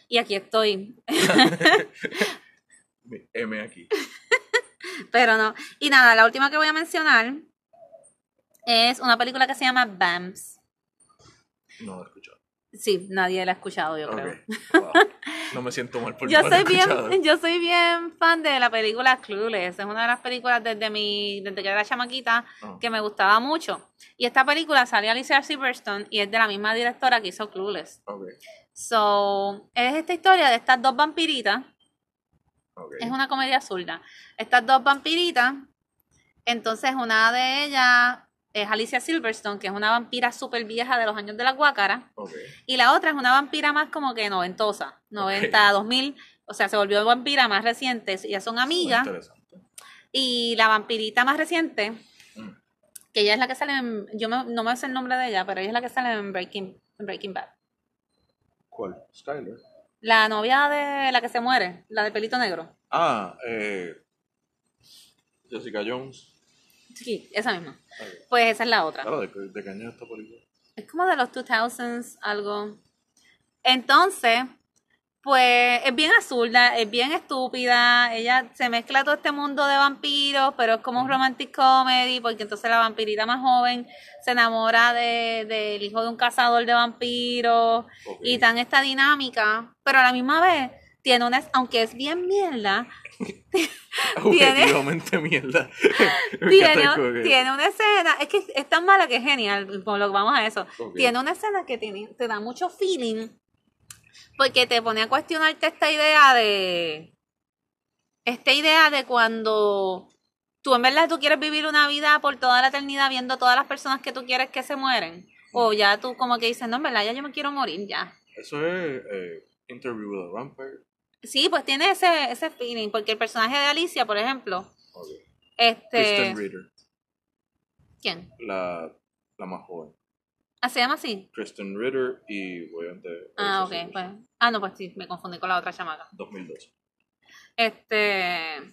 y aquí estoy. M aquí. Pero no. Y nada, la última que voy a mencionar es una película que se llama Bams. No lo he escuchado. Sí, nadie la ha escuchado, yo creo. Wow. No me siento mal por Yo soy escuchado. bien, yo soy bien fan de la película Clueless. Es una de las películas desde mi, desde que era chamaquita Ah. que me gustaba mucho. Y esta película salió Alicia Silverstone y es de la misma directora que hizo Clueless. Ok, So, es esta historia de estas dos vampiritas. ok. Es una comedia absurda. Estas dos vampiritas. Entonces, una de ellas es Alicia Silverstone, que es una vampira súper vieja de los años de la guácara. Y la otra es una vampira más como que noventosa, 90, 2000. O sea, se volvió vampira más reciente. Ellas son amigas. Y la vampirita más reciente, Mm. que ella es la que sale en. Yo me- no me sé el nombre de ella, pero ella es la que sale en Breaking, en Breaking Bad. ¿Cuál? Skyler. La novia de la que se muere, la de pelito negro. Ah, eh, Jessica Jones. Sí, esa misma. Ok. Pues esa es la otra. Claro, ¿de, de qué año es como de los 2000s, algo. Entonces, pues es bien absurda, es bien estúpida. Ella se mezcla todo este mundo de vampiros, pero es como un romantic comedy, porque entonces la vampirita más joven se enamora de- del hijo de un cazador de vampiros Ok. y tan esta dinámica, pero a la misma vez tiene una, aunque es bien mierda, Objetivamente mierda. tiene, tiene una escena, es que es tan mala que es genial, por lo que vamos a eso. Tiene una escena que tiene, te da mucho feeling, porque te pone a cuestionarte esta idea de, esta idea de cuando tú en verdad tú quieres vivir una vida por toda la eternidad viendo todas las personas que tú quieres que se mueren, o ya tú como que dices, no, en verdad ya yo me quiero morir ya. Eso es eh, Interview with a Vampire. Sí, pues tiene ese, ese feeling, porque el personaje de Alicia, por ejemplo, Ok. este... Ritter, ¿Quién? la, la más joven. Ah, se llama así. Kristen Ritter y obviamente. Ah, ok, pues. Ah, no, pues sí, me confundí con la otra chamaca. 2012. Este.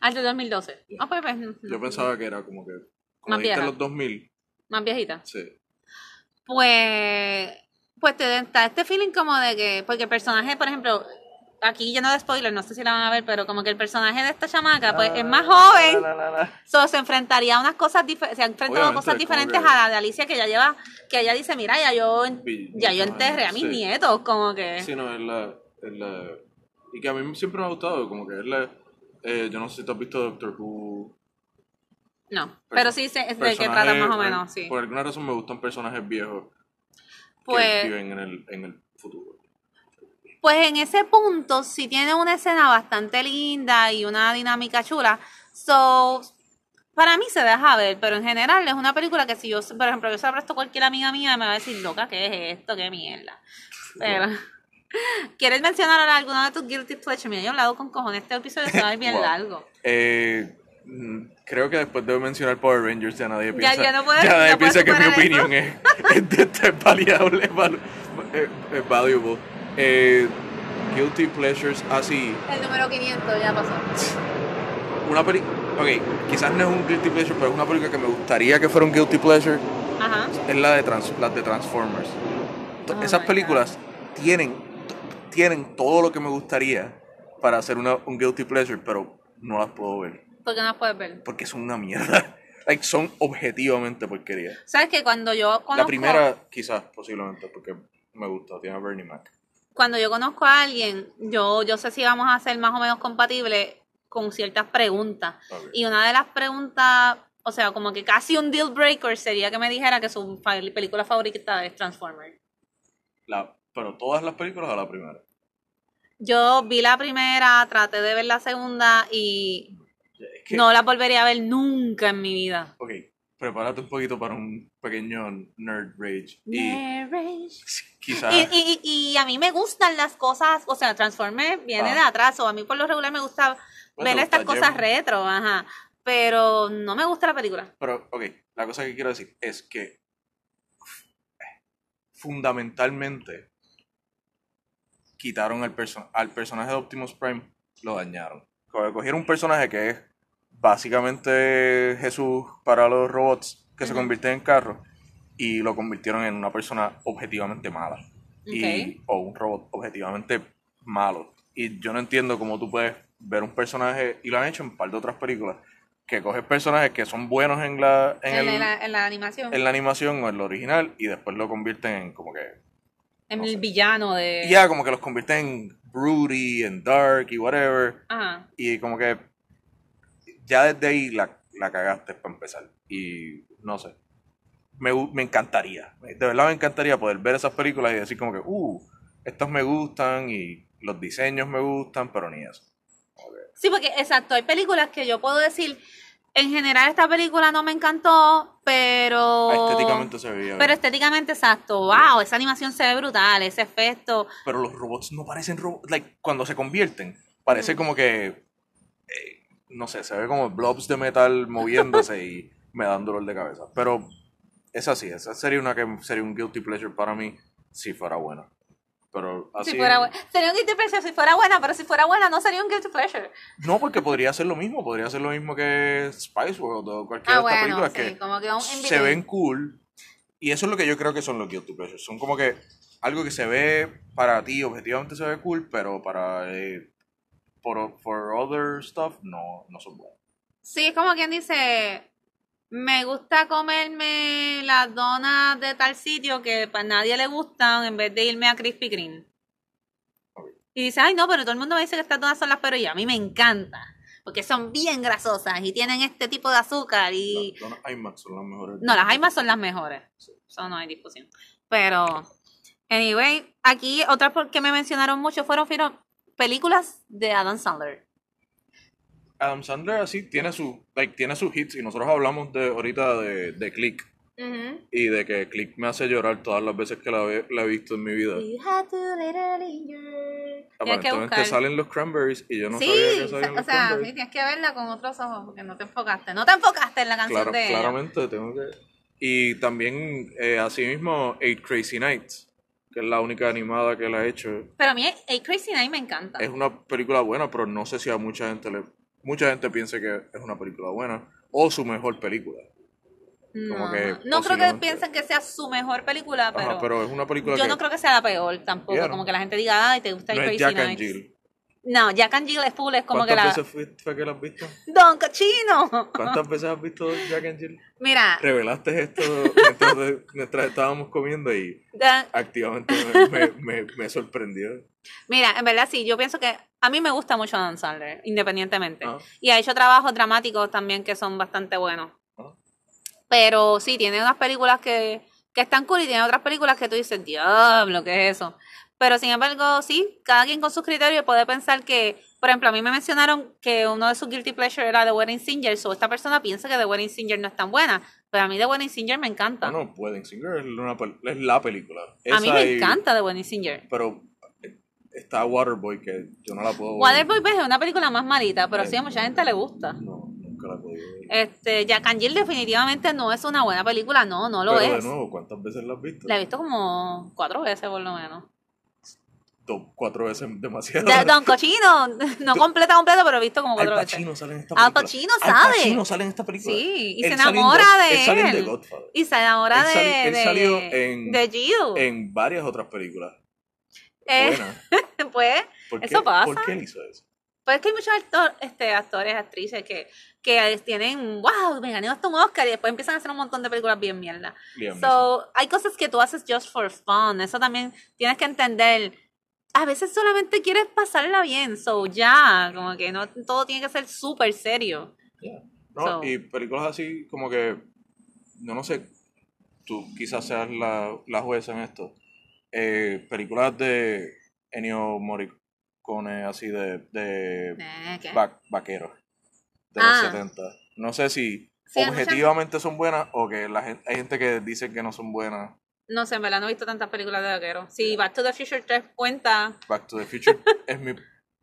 Ah, el de 2012. Ah, pues, pues, Yo pensaba que era como que. Como Más vieja. los 2000. Más viejita. Sí. Pues. Pues te da este feeling como de que. Porque el personaje, por ejemplo. Aquí lleno de spoilers, no sé si la van a ver, pero como que el personaje de esta chamaca, pues es más joven. La, la, la, la. So, se enfrentaría a unas cosas diferentes, se ha enfrentado a Obviamente, cosas diferentes que- a la de Alicia que ella lleva, que ella dice, mira, ya yo, ya yo enterré a mis sí. nietos, como que. Sí, no, es la, es la. Y que a mí siempre me ha gustado, como que es la. eh, yo no sé si tú has visto Doctor Who. No, pero sí sé es de qué trata más o menos, sí. Por alguna razón me gustan personajes viejos Pues- que viven en el, en el futuro. Pues en ese punto sí tiene una escena bastante linda y una dinámica chula. So, para mí se deja ver, pero en general es una película que si yo, por ejemplo, yo se la presto a cualquier amiga mía me va a decir, loca, ¿qué es esto? ¿Qué mierda? Pero, ¿quieres mencionar ahora alguna de tus guilty pleasures? Mira, yo he hablado con cojones, este episodio se va a ir bien Wow. largo. Eh, creo que después de mencionar Power Rangers ya nadie piensa, ya no puedes- ya nadie no piensa que mi opinión es, es, es es, es- es valuable. Eh, Guilty Pleasures, así, El número 500 ya pasó. una película, ok, quizás no es un Guilty Pleasure, pero es una película que me gustaría que fuera un Guilty Pleasure, Ajá. es la de, trans- las de Transformers. Oh Esas películas tienen, tienen todo lo que me gustaría para hacer una, un Guilty Pleasure, pero no las puedo ver. ¿Por qué no las puedes ver? porque son una mierda. Like, son objetivamente porquería. ¿Sabes que cuando yo conozco... La primera, quizás, posiblemente, porque me gusta, tiene a Bernie Mac. Cuando yo conozco a alguien, yo, yo sé si vamos a ser más o menos compatibles con ciertas preguntas. Y una de las preguntas, o sea, como que casi un deal breaker sería que me dijera que su película favorita es Transformers. La, pero todas las películas o la primera. Yo vi la primera, traté de ver la segunda y Es que, no la volvería a ver nunca en mi vida. Ok, prepárate un poquito para un pequeño nerd rage. Y quizás. Y, y, y, y a mí me gustan las cosas, o sea, Transformers viene Ah. de atrás, o a mí por lo regular me gusta Bueno, ver estas gusta cosas retro, ajá. Pero no me gusta la película. Pero, ok, la cosa que quiero decir es que fundamentalmente quitaron al, perso- al personaje de Optimus Prime, lo dañaron. Co- Cogieron un personaje que es básicamente Jesús para los robots que se convierten en carros y lo convirtieron en una persona objetivamente mala. Y, o un robot objetivamente malo. Y yo no entiendo cómo tú puedes ver un personaje, y lo han hecho en un par de otras películas, que coges personajes que son buenos en la, en, En, el- la, en la animación. en la animación o en lo original y después lo convierten en como que... en no el sé. villano de. Ya, como que los convierten en broody, en dark y whatever. Ajá. Y como que ya desde ahí la, la cagaste para empezar. Y no sé. Me, me encantaría. De verdad me encantaría poder ver esas películas y decir como que, uh, estas me gustan y los diseños me gustan, pero ni eso. Sí, porque exacto, hay películas que yo puedo decir, en general esta película no me encantó, pero... Estéticamente se veía. Pero bien. estéticamente exacto, wow, esa animación se ve brutal, ese efecto. pero los robots no parecen robots. Like, cuando se convierten, parece Mm. como que. eh, no sé, se ve como blobs de metal moviéndose y me dan dolor de cabeza. Pero es así, esa sería una que sería un guilty pleasure para mí si fuera buena. Pero así. Si fuera buena. Sería un guilty pleasure si fuera buena, pero si fuera buena no sería un guilty pleasure. No, porque podría ser lo mismo, podría ser lo mismo que Spice World o cualquier Ah, estas bueno, películas sí, que como que un se ven cool. Y eso es lo que yo creo que son los guilty pleasures. Son como que algo que se ve para ti, objetivamente se ve cool, pero para eh, por, for other stuff no, no son buenos. Sí, es como quien dice, me gusta comerme las donas de tal sitio que para nadie le gustan en vez de irme a Krispy Kreme. Y dice, ay no, pero todo el mundo me dice que estas donas son las pero a mí me encanta. Porque son bien grasosas y tienen este tipo de azúcar y... Las donas IMAX son las mejores. No, las Aimas son las mejores. Eso no hay discusión. Pero, anyway, aquí otras que me mencionaron mucho fueron, fueron películas de Adam Sandler. Adam Sandler así tiene su like, tiene sus hits y nosotros hablamos de ahorita de, de Click y de que Click me hace llorar todas las veces que la, ve- la he visto en mi vida. You had to let her linger. Tienes que Aparentemente buscar. salen los cranberries y yo no sí, sabía que salían o los sea, sí, cranberries. tienes que verla con otros ojos porque no te enfocaste. No te enfocaste en la canción Claro, de ella. claramente tengo que. Y también, eh, asimismo, Eight Crazy Nights, que es la única animada que la ha hecho. Pero a mí A Crazy Night me encanta. Es una película buena, pero no sé si a mucha gente le. Mucha gente piensa que es una película buena o su mejor película. como no, que no creo que piensen que sea su mejor película, pero, Ajá, pero es una película yo que no creo que sea la peor tampoco. Yeah, no. Como que la gente diga, ay, te gusta A no es Crazy Jack Night. No, Jack and Jill es full, es como que ¿Cuántas la... veces fue, que la has visto? ¡Don Cochino! ¿Cuántas veces has visto Jack and Jill? Mira, Revelaste esto mientras, mientras estábamos comiendo y activamente me, me, sorprendió. mira, en verdad sí, yo pienso que a mí me gusta mucho Adam Sandler, independientemente. Ah. Y ha hecho trabajos dramáticos también que son bastante buenos. Ah. Pero sí, tiene unas películas que, que están cool y tiene otras películas que tú dices, diablo, ¿qué es eso? Pero sin embargo, sí, cada quien con sus criterios puede pensar que, por ejemplo, a mí me mencionaron que uno de sus guilty pleasure era The Wedding Singer, o esta persona piensa que The Wedding Singer no es tan buena, pero a mí The Wedding Singer me encanta. Bueno, Wedding Singer es, una pel- es la película. a mí me y- encanta The Wedding Singer. Pero eh, está Waterboy que yo no la puedo ver. Waterboy pues, es una película más malita, pero sí a mucha gente le gusta. No, nunca la podido ver. Este, Jack and Jill definitivamente no es una buena película, no, no lo Pero es. de nuevo, ¿cuántas veces la has visto? La he visto como cuatro veces por lo menos. Cuatro veces demasiado. De- Don Cochino, no completa completa, pero visto como Al cuatro veces. Pacino sale en esta Al película. Pacino Al sabe. Pacino sale en esta película. Sí, y Él se sale en enamora de él. sale en Godfather. Y se enamora Él de, él salió en- de Gio. En varias otras películas. Eh, pues, ¿Por qué, eso pasa. ¿Por qué él hizo eso? pues es que hay muchos actor- este, actores, actrices que, que tienen, wow, me gané hasta un Oscar y después empiezan a hacer un montón de películas bien mierda. Neeson. So, hay cosas que tú haces just for fun. Eso también tienes que entender. A veces solamente quieres pasarla bien. So, ya, como que no todo tiene que ser súper serio. No, So- y películas así como que, yo no sé, tú quizás seas la, la jueza en esto. Eh, películas de Ennio Morricone así de, de Eh, va- vaqueros de Ah. los 70. No sé si Sí, objetivamente son buenas o que la gente, hay gente que dice que no son buenas. No sé, en verdad no he visto tantas películas de vaqueros. Si Back to the Future 3 cuenta, Back to the Future es mi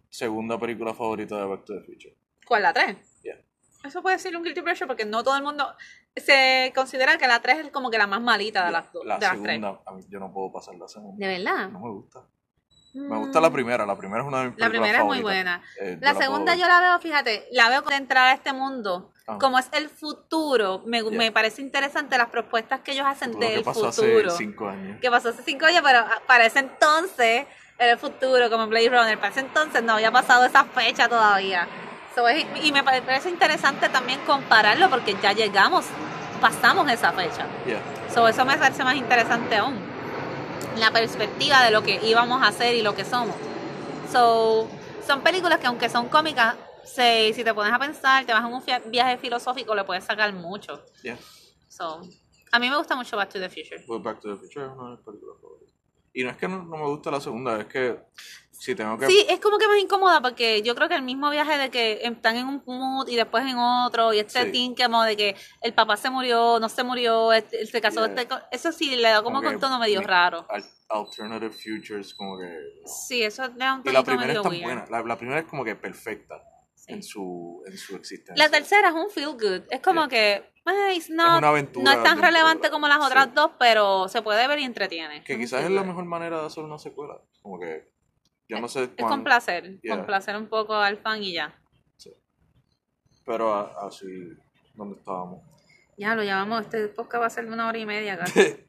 segunda película favorita de Back to the Future. ¿cuál la 3? Yeah. Eso puede ser un guilty pleasure porque no todo el mundo se considera que la 3 es como que la más malita de las, dos- La de las 3. segunda, a mí, yo no puedo pasar la segunda. ¿De verdad? No me gusta. Me gusta la primera, la primera es una de mis Mm. La primera es muy buena. Eh, yo La segunda yo la veo, fíjate, la veo de entrar a este mundo. Ah. Como es el futuro, me, Yeah. me parece interesante las propuestas que ellos hacen lo que del pasó futuro. hace cinco años. Que pasó hace cinco años, pero ah, para ese entonces, era el futuro, como en Blade Runner, para ese entonces no había pasado esa fecha todavía. So, es- y me pare- parece interesante también compararlo porque ya llegamos, pasamos esa fecha. Yeah. So, eso me parece más interesante aún. La perspectiva de lo que íbamos a hacer y lo que somos. So, son películas que aunque son cómicas, se- si te pones a pensar, te vas a un viaje filosófico, le puedes sacar mucho. Yeah. So, a mí me gusta mucho Back to the Future. Pues Back to the Future es una de mis películas favoritas. Y no es que no, no me guste la segunda, es que si tengo que... Sí, es como que más incómoda porque yo creo que el mismo viaje de que están en un mood y después en otro, y este Sí. como de que el papá se murió, no se murió, este- se casó, Yeah. este eso sí le da como, que con tono medio raro. al- Alternative Futures, como que... no. Sí, eso le da un Y la primera medio es tan buena. La, la primera es como que perfecta Sí. En, su, en su existencia. La tercera es un feel good. Es como que ay, no, Es una aventura no es tan relevante como las otras sí. dos, pero se puede ver y entretiene. Que quizás es la mejor manera de hacer una secuela. Como que... Yo no sé Es cuán- complacer, Yeah. complacer un poco al fan y ya. Pero a- así... ¿Dónde estábamos? Ya lo llamamos, este podcast va a ser de una hora y media casi.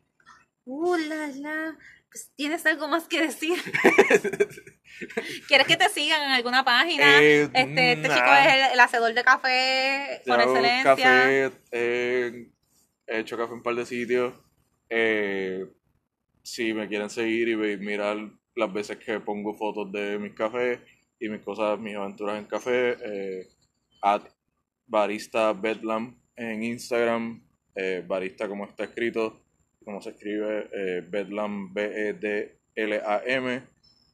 Uh, la, la. Pues, ¿Tienes algo más que decir? ¿Quieres que te sigan en alguna página? Eh, este este nah. chico es el, el hacedor de café por excelencia. Café, eh, he hecho café en un par de sitios. Eh, si me quieren seguir y mirar las veces que pongo fotos de mis cafés y mis cosas, mis aventuras en café, eh, at barista bedlam en Instagram, eh, barista como está escrito, como se escribe, eh, bedlam B-E-D-L-A-M.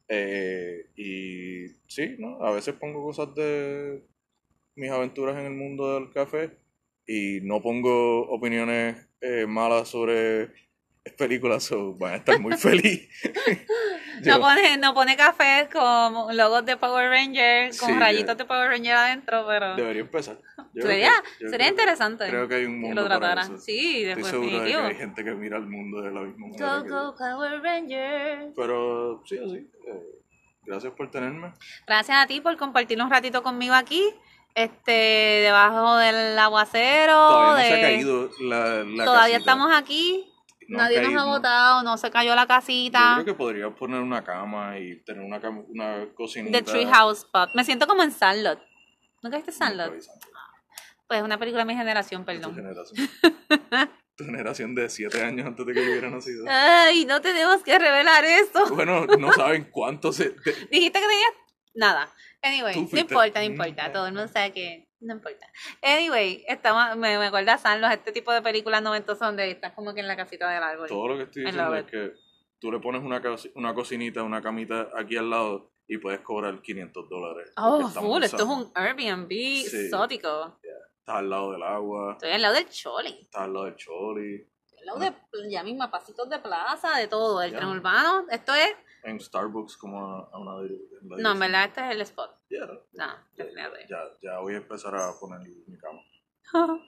Eh, y sí, ¿no? A veces pongo cosas de mis aventuras en el mundo del café y no pongo opiniones eh, malas sobre películas, so van a estar muy feliz. No pone, no pone café con logos de Power Ranger, con Sí, rayitos de Power Ranger adentro, pero Debería empezar. Yo sería, que- sería creo que- interesante Creo que hay un que mundo lo para tratara. eso. Sí, Estoy seguro de que hay gente que mira el mundo de la misma manera Go, que. Power Ranger. Pero sí, así. eh, gracias por tenerme. Gracias a ti por compartir un ratito conmigo aquí, este, debajo del aguacero. Todavía no de- se ha caído la, la Todavía casita. estamos aquí. No Nadie caído, nos ha no. votado, no se cayó la Yo casita. creo que podría poner una cama y tener una, cama, una cocinita. The Treehouse Spot. Me siento como en Sandlot. ¿Nunca viste Sandlot? Sandlot. Pues una película de mi generación, De Tu perdón. generación. tu generación de 7 años antes de que yo hubiera nacido. Ay, no tenemos que revelar eso. Bueno, no saben cuánto se. te- Dijiste que tenías nada. Anyway, no importa, no importa. Todo el mundo sabe que no importa. Anyway, estamos, me, me acuerda Sanlos, este tipo de películas noventosas donde estás como que en la casita del árbol. Todo lo que estoy diciendo es que tú le pones una, una cocinita, una camita aquí al lado y puedes cobrar 500 dólares. Oh, full, esto es un Airbnb Sí. exótico. Estás al lado del agua, Estoy al lado del Choli. estás al lado del choli. Estoy al lado de, ya misma, pasitos de plaza, de todo, del Ya. tren urbano. Esto es, En Starbucks, como a, una. la no, dirección. verdad, este es el spot. Ya, No, definitivamente. ya, ya voy a empezar a poner mi cama.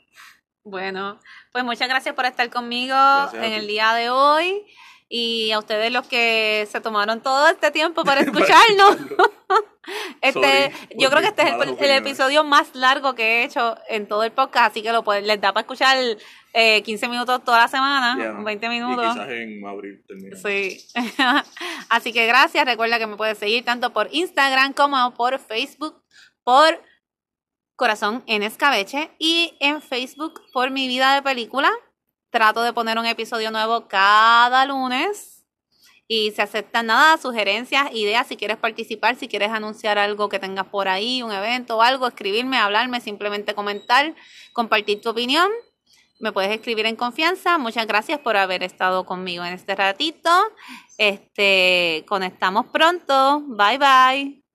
Bueno, pues muchas gracias por estar conmigo Gracias en el día de hoy y a ustedes los que se tomaron todo este tiempo para escucharnos. este, Sorry yo creo que este es el, episodio más largo que he hecho en todo el podcast, así que lo pueden, les da para escuchar eh, 15 minutos toda la semana, ¿no? 20 Y minutos. quizás en abril termine. Sí. Así que gracias. Recuerda que me puedes seguir tanto por Instagram como por Facebook por Corazón en Escabeche y en Facebook por Mi Vida de Película. Trato de poner un episodio nuevo cada lunes. Y se aceptan nada, sugerencias, ideas, si quieres participar, si quieres anunciar algo que tengas por ahí, un evento o algo, escribirme, hablarme, simplemente comentar, compartir tu opinión. Me puedes escribir en confianza. Muchas gracias por haber estado conmigo en este ratito. Este, conectamos pronto. Bye bye.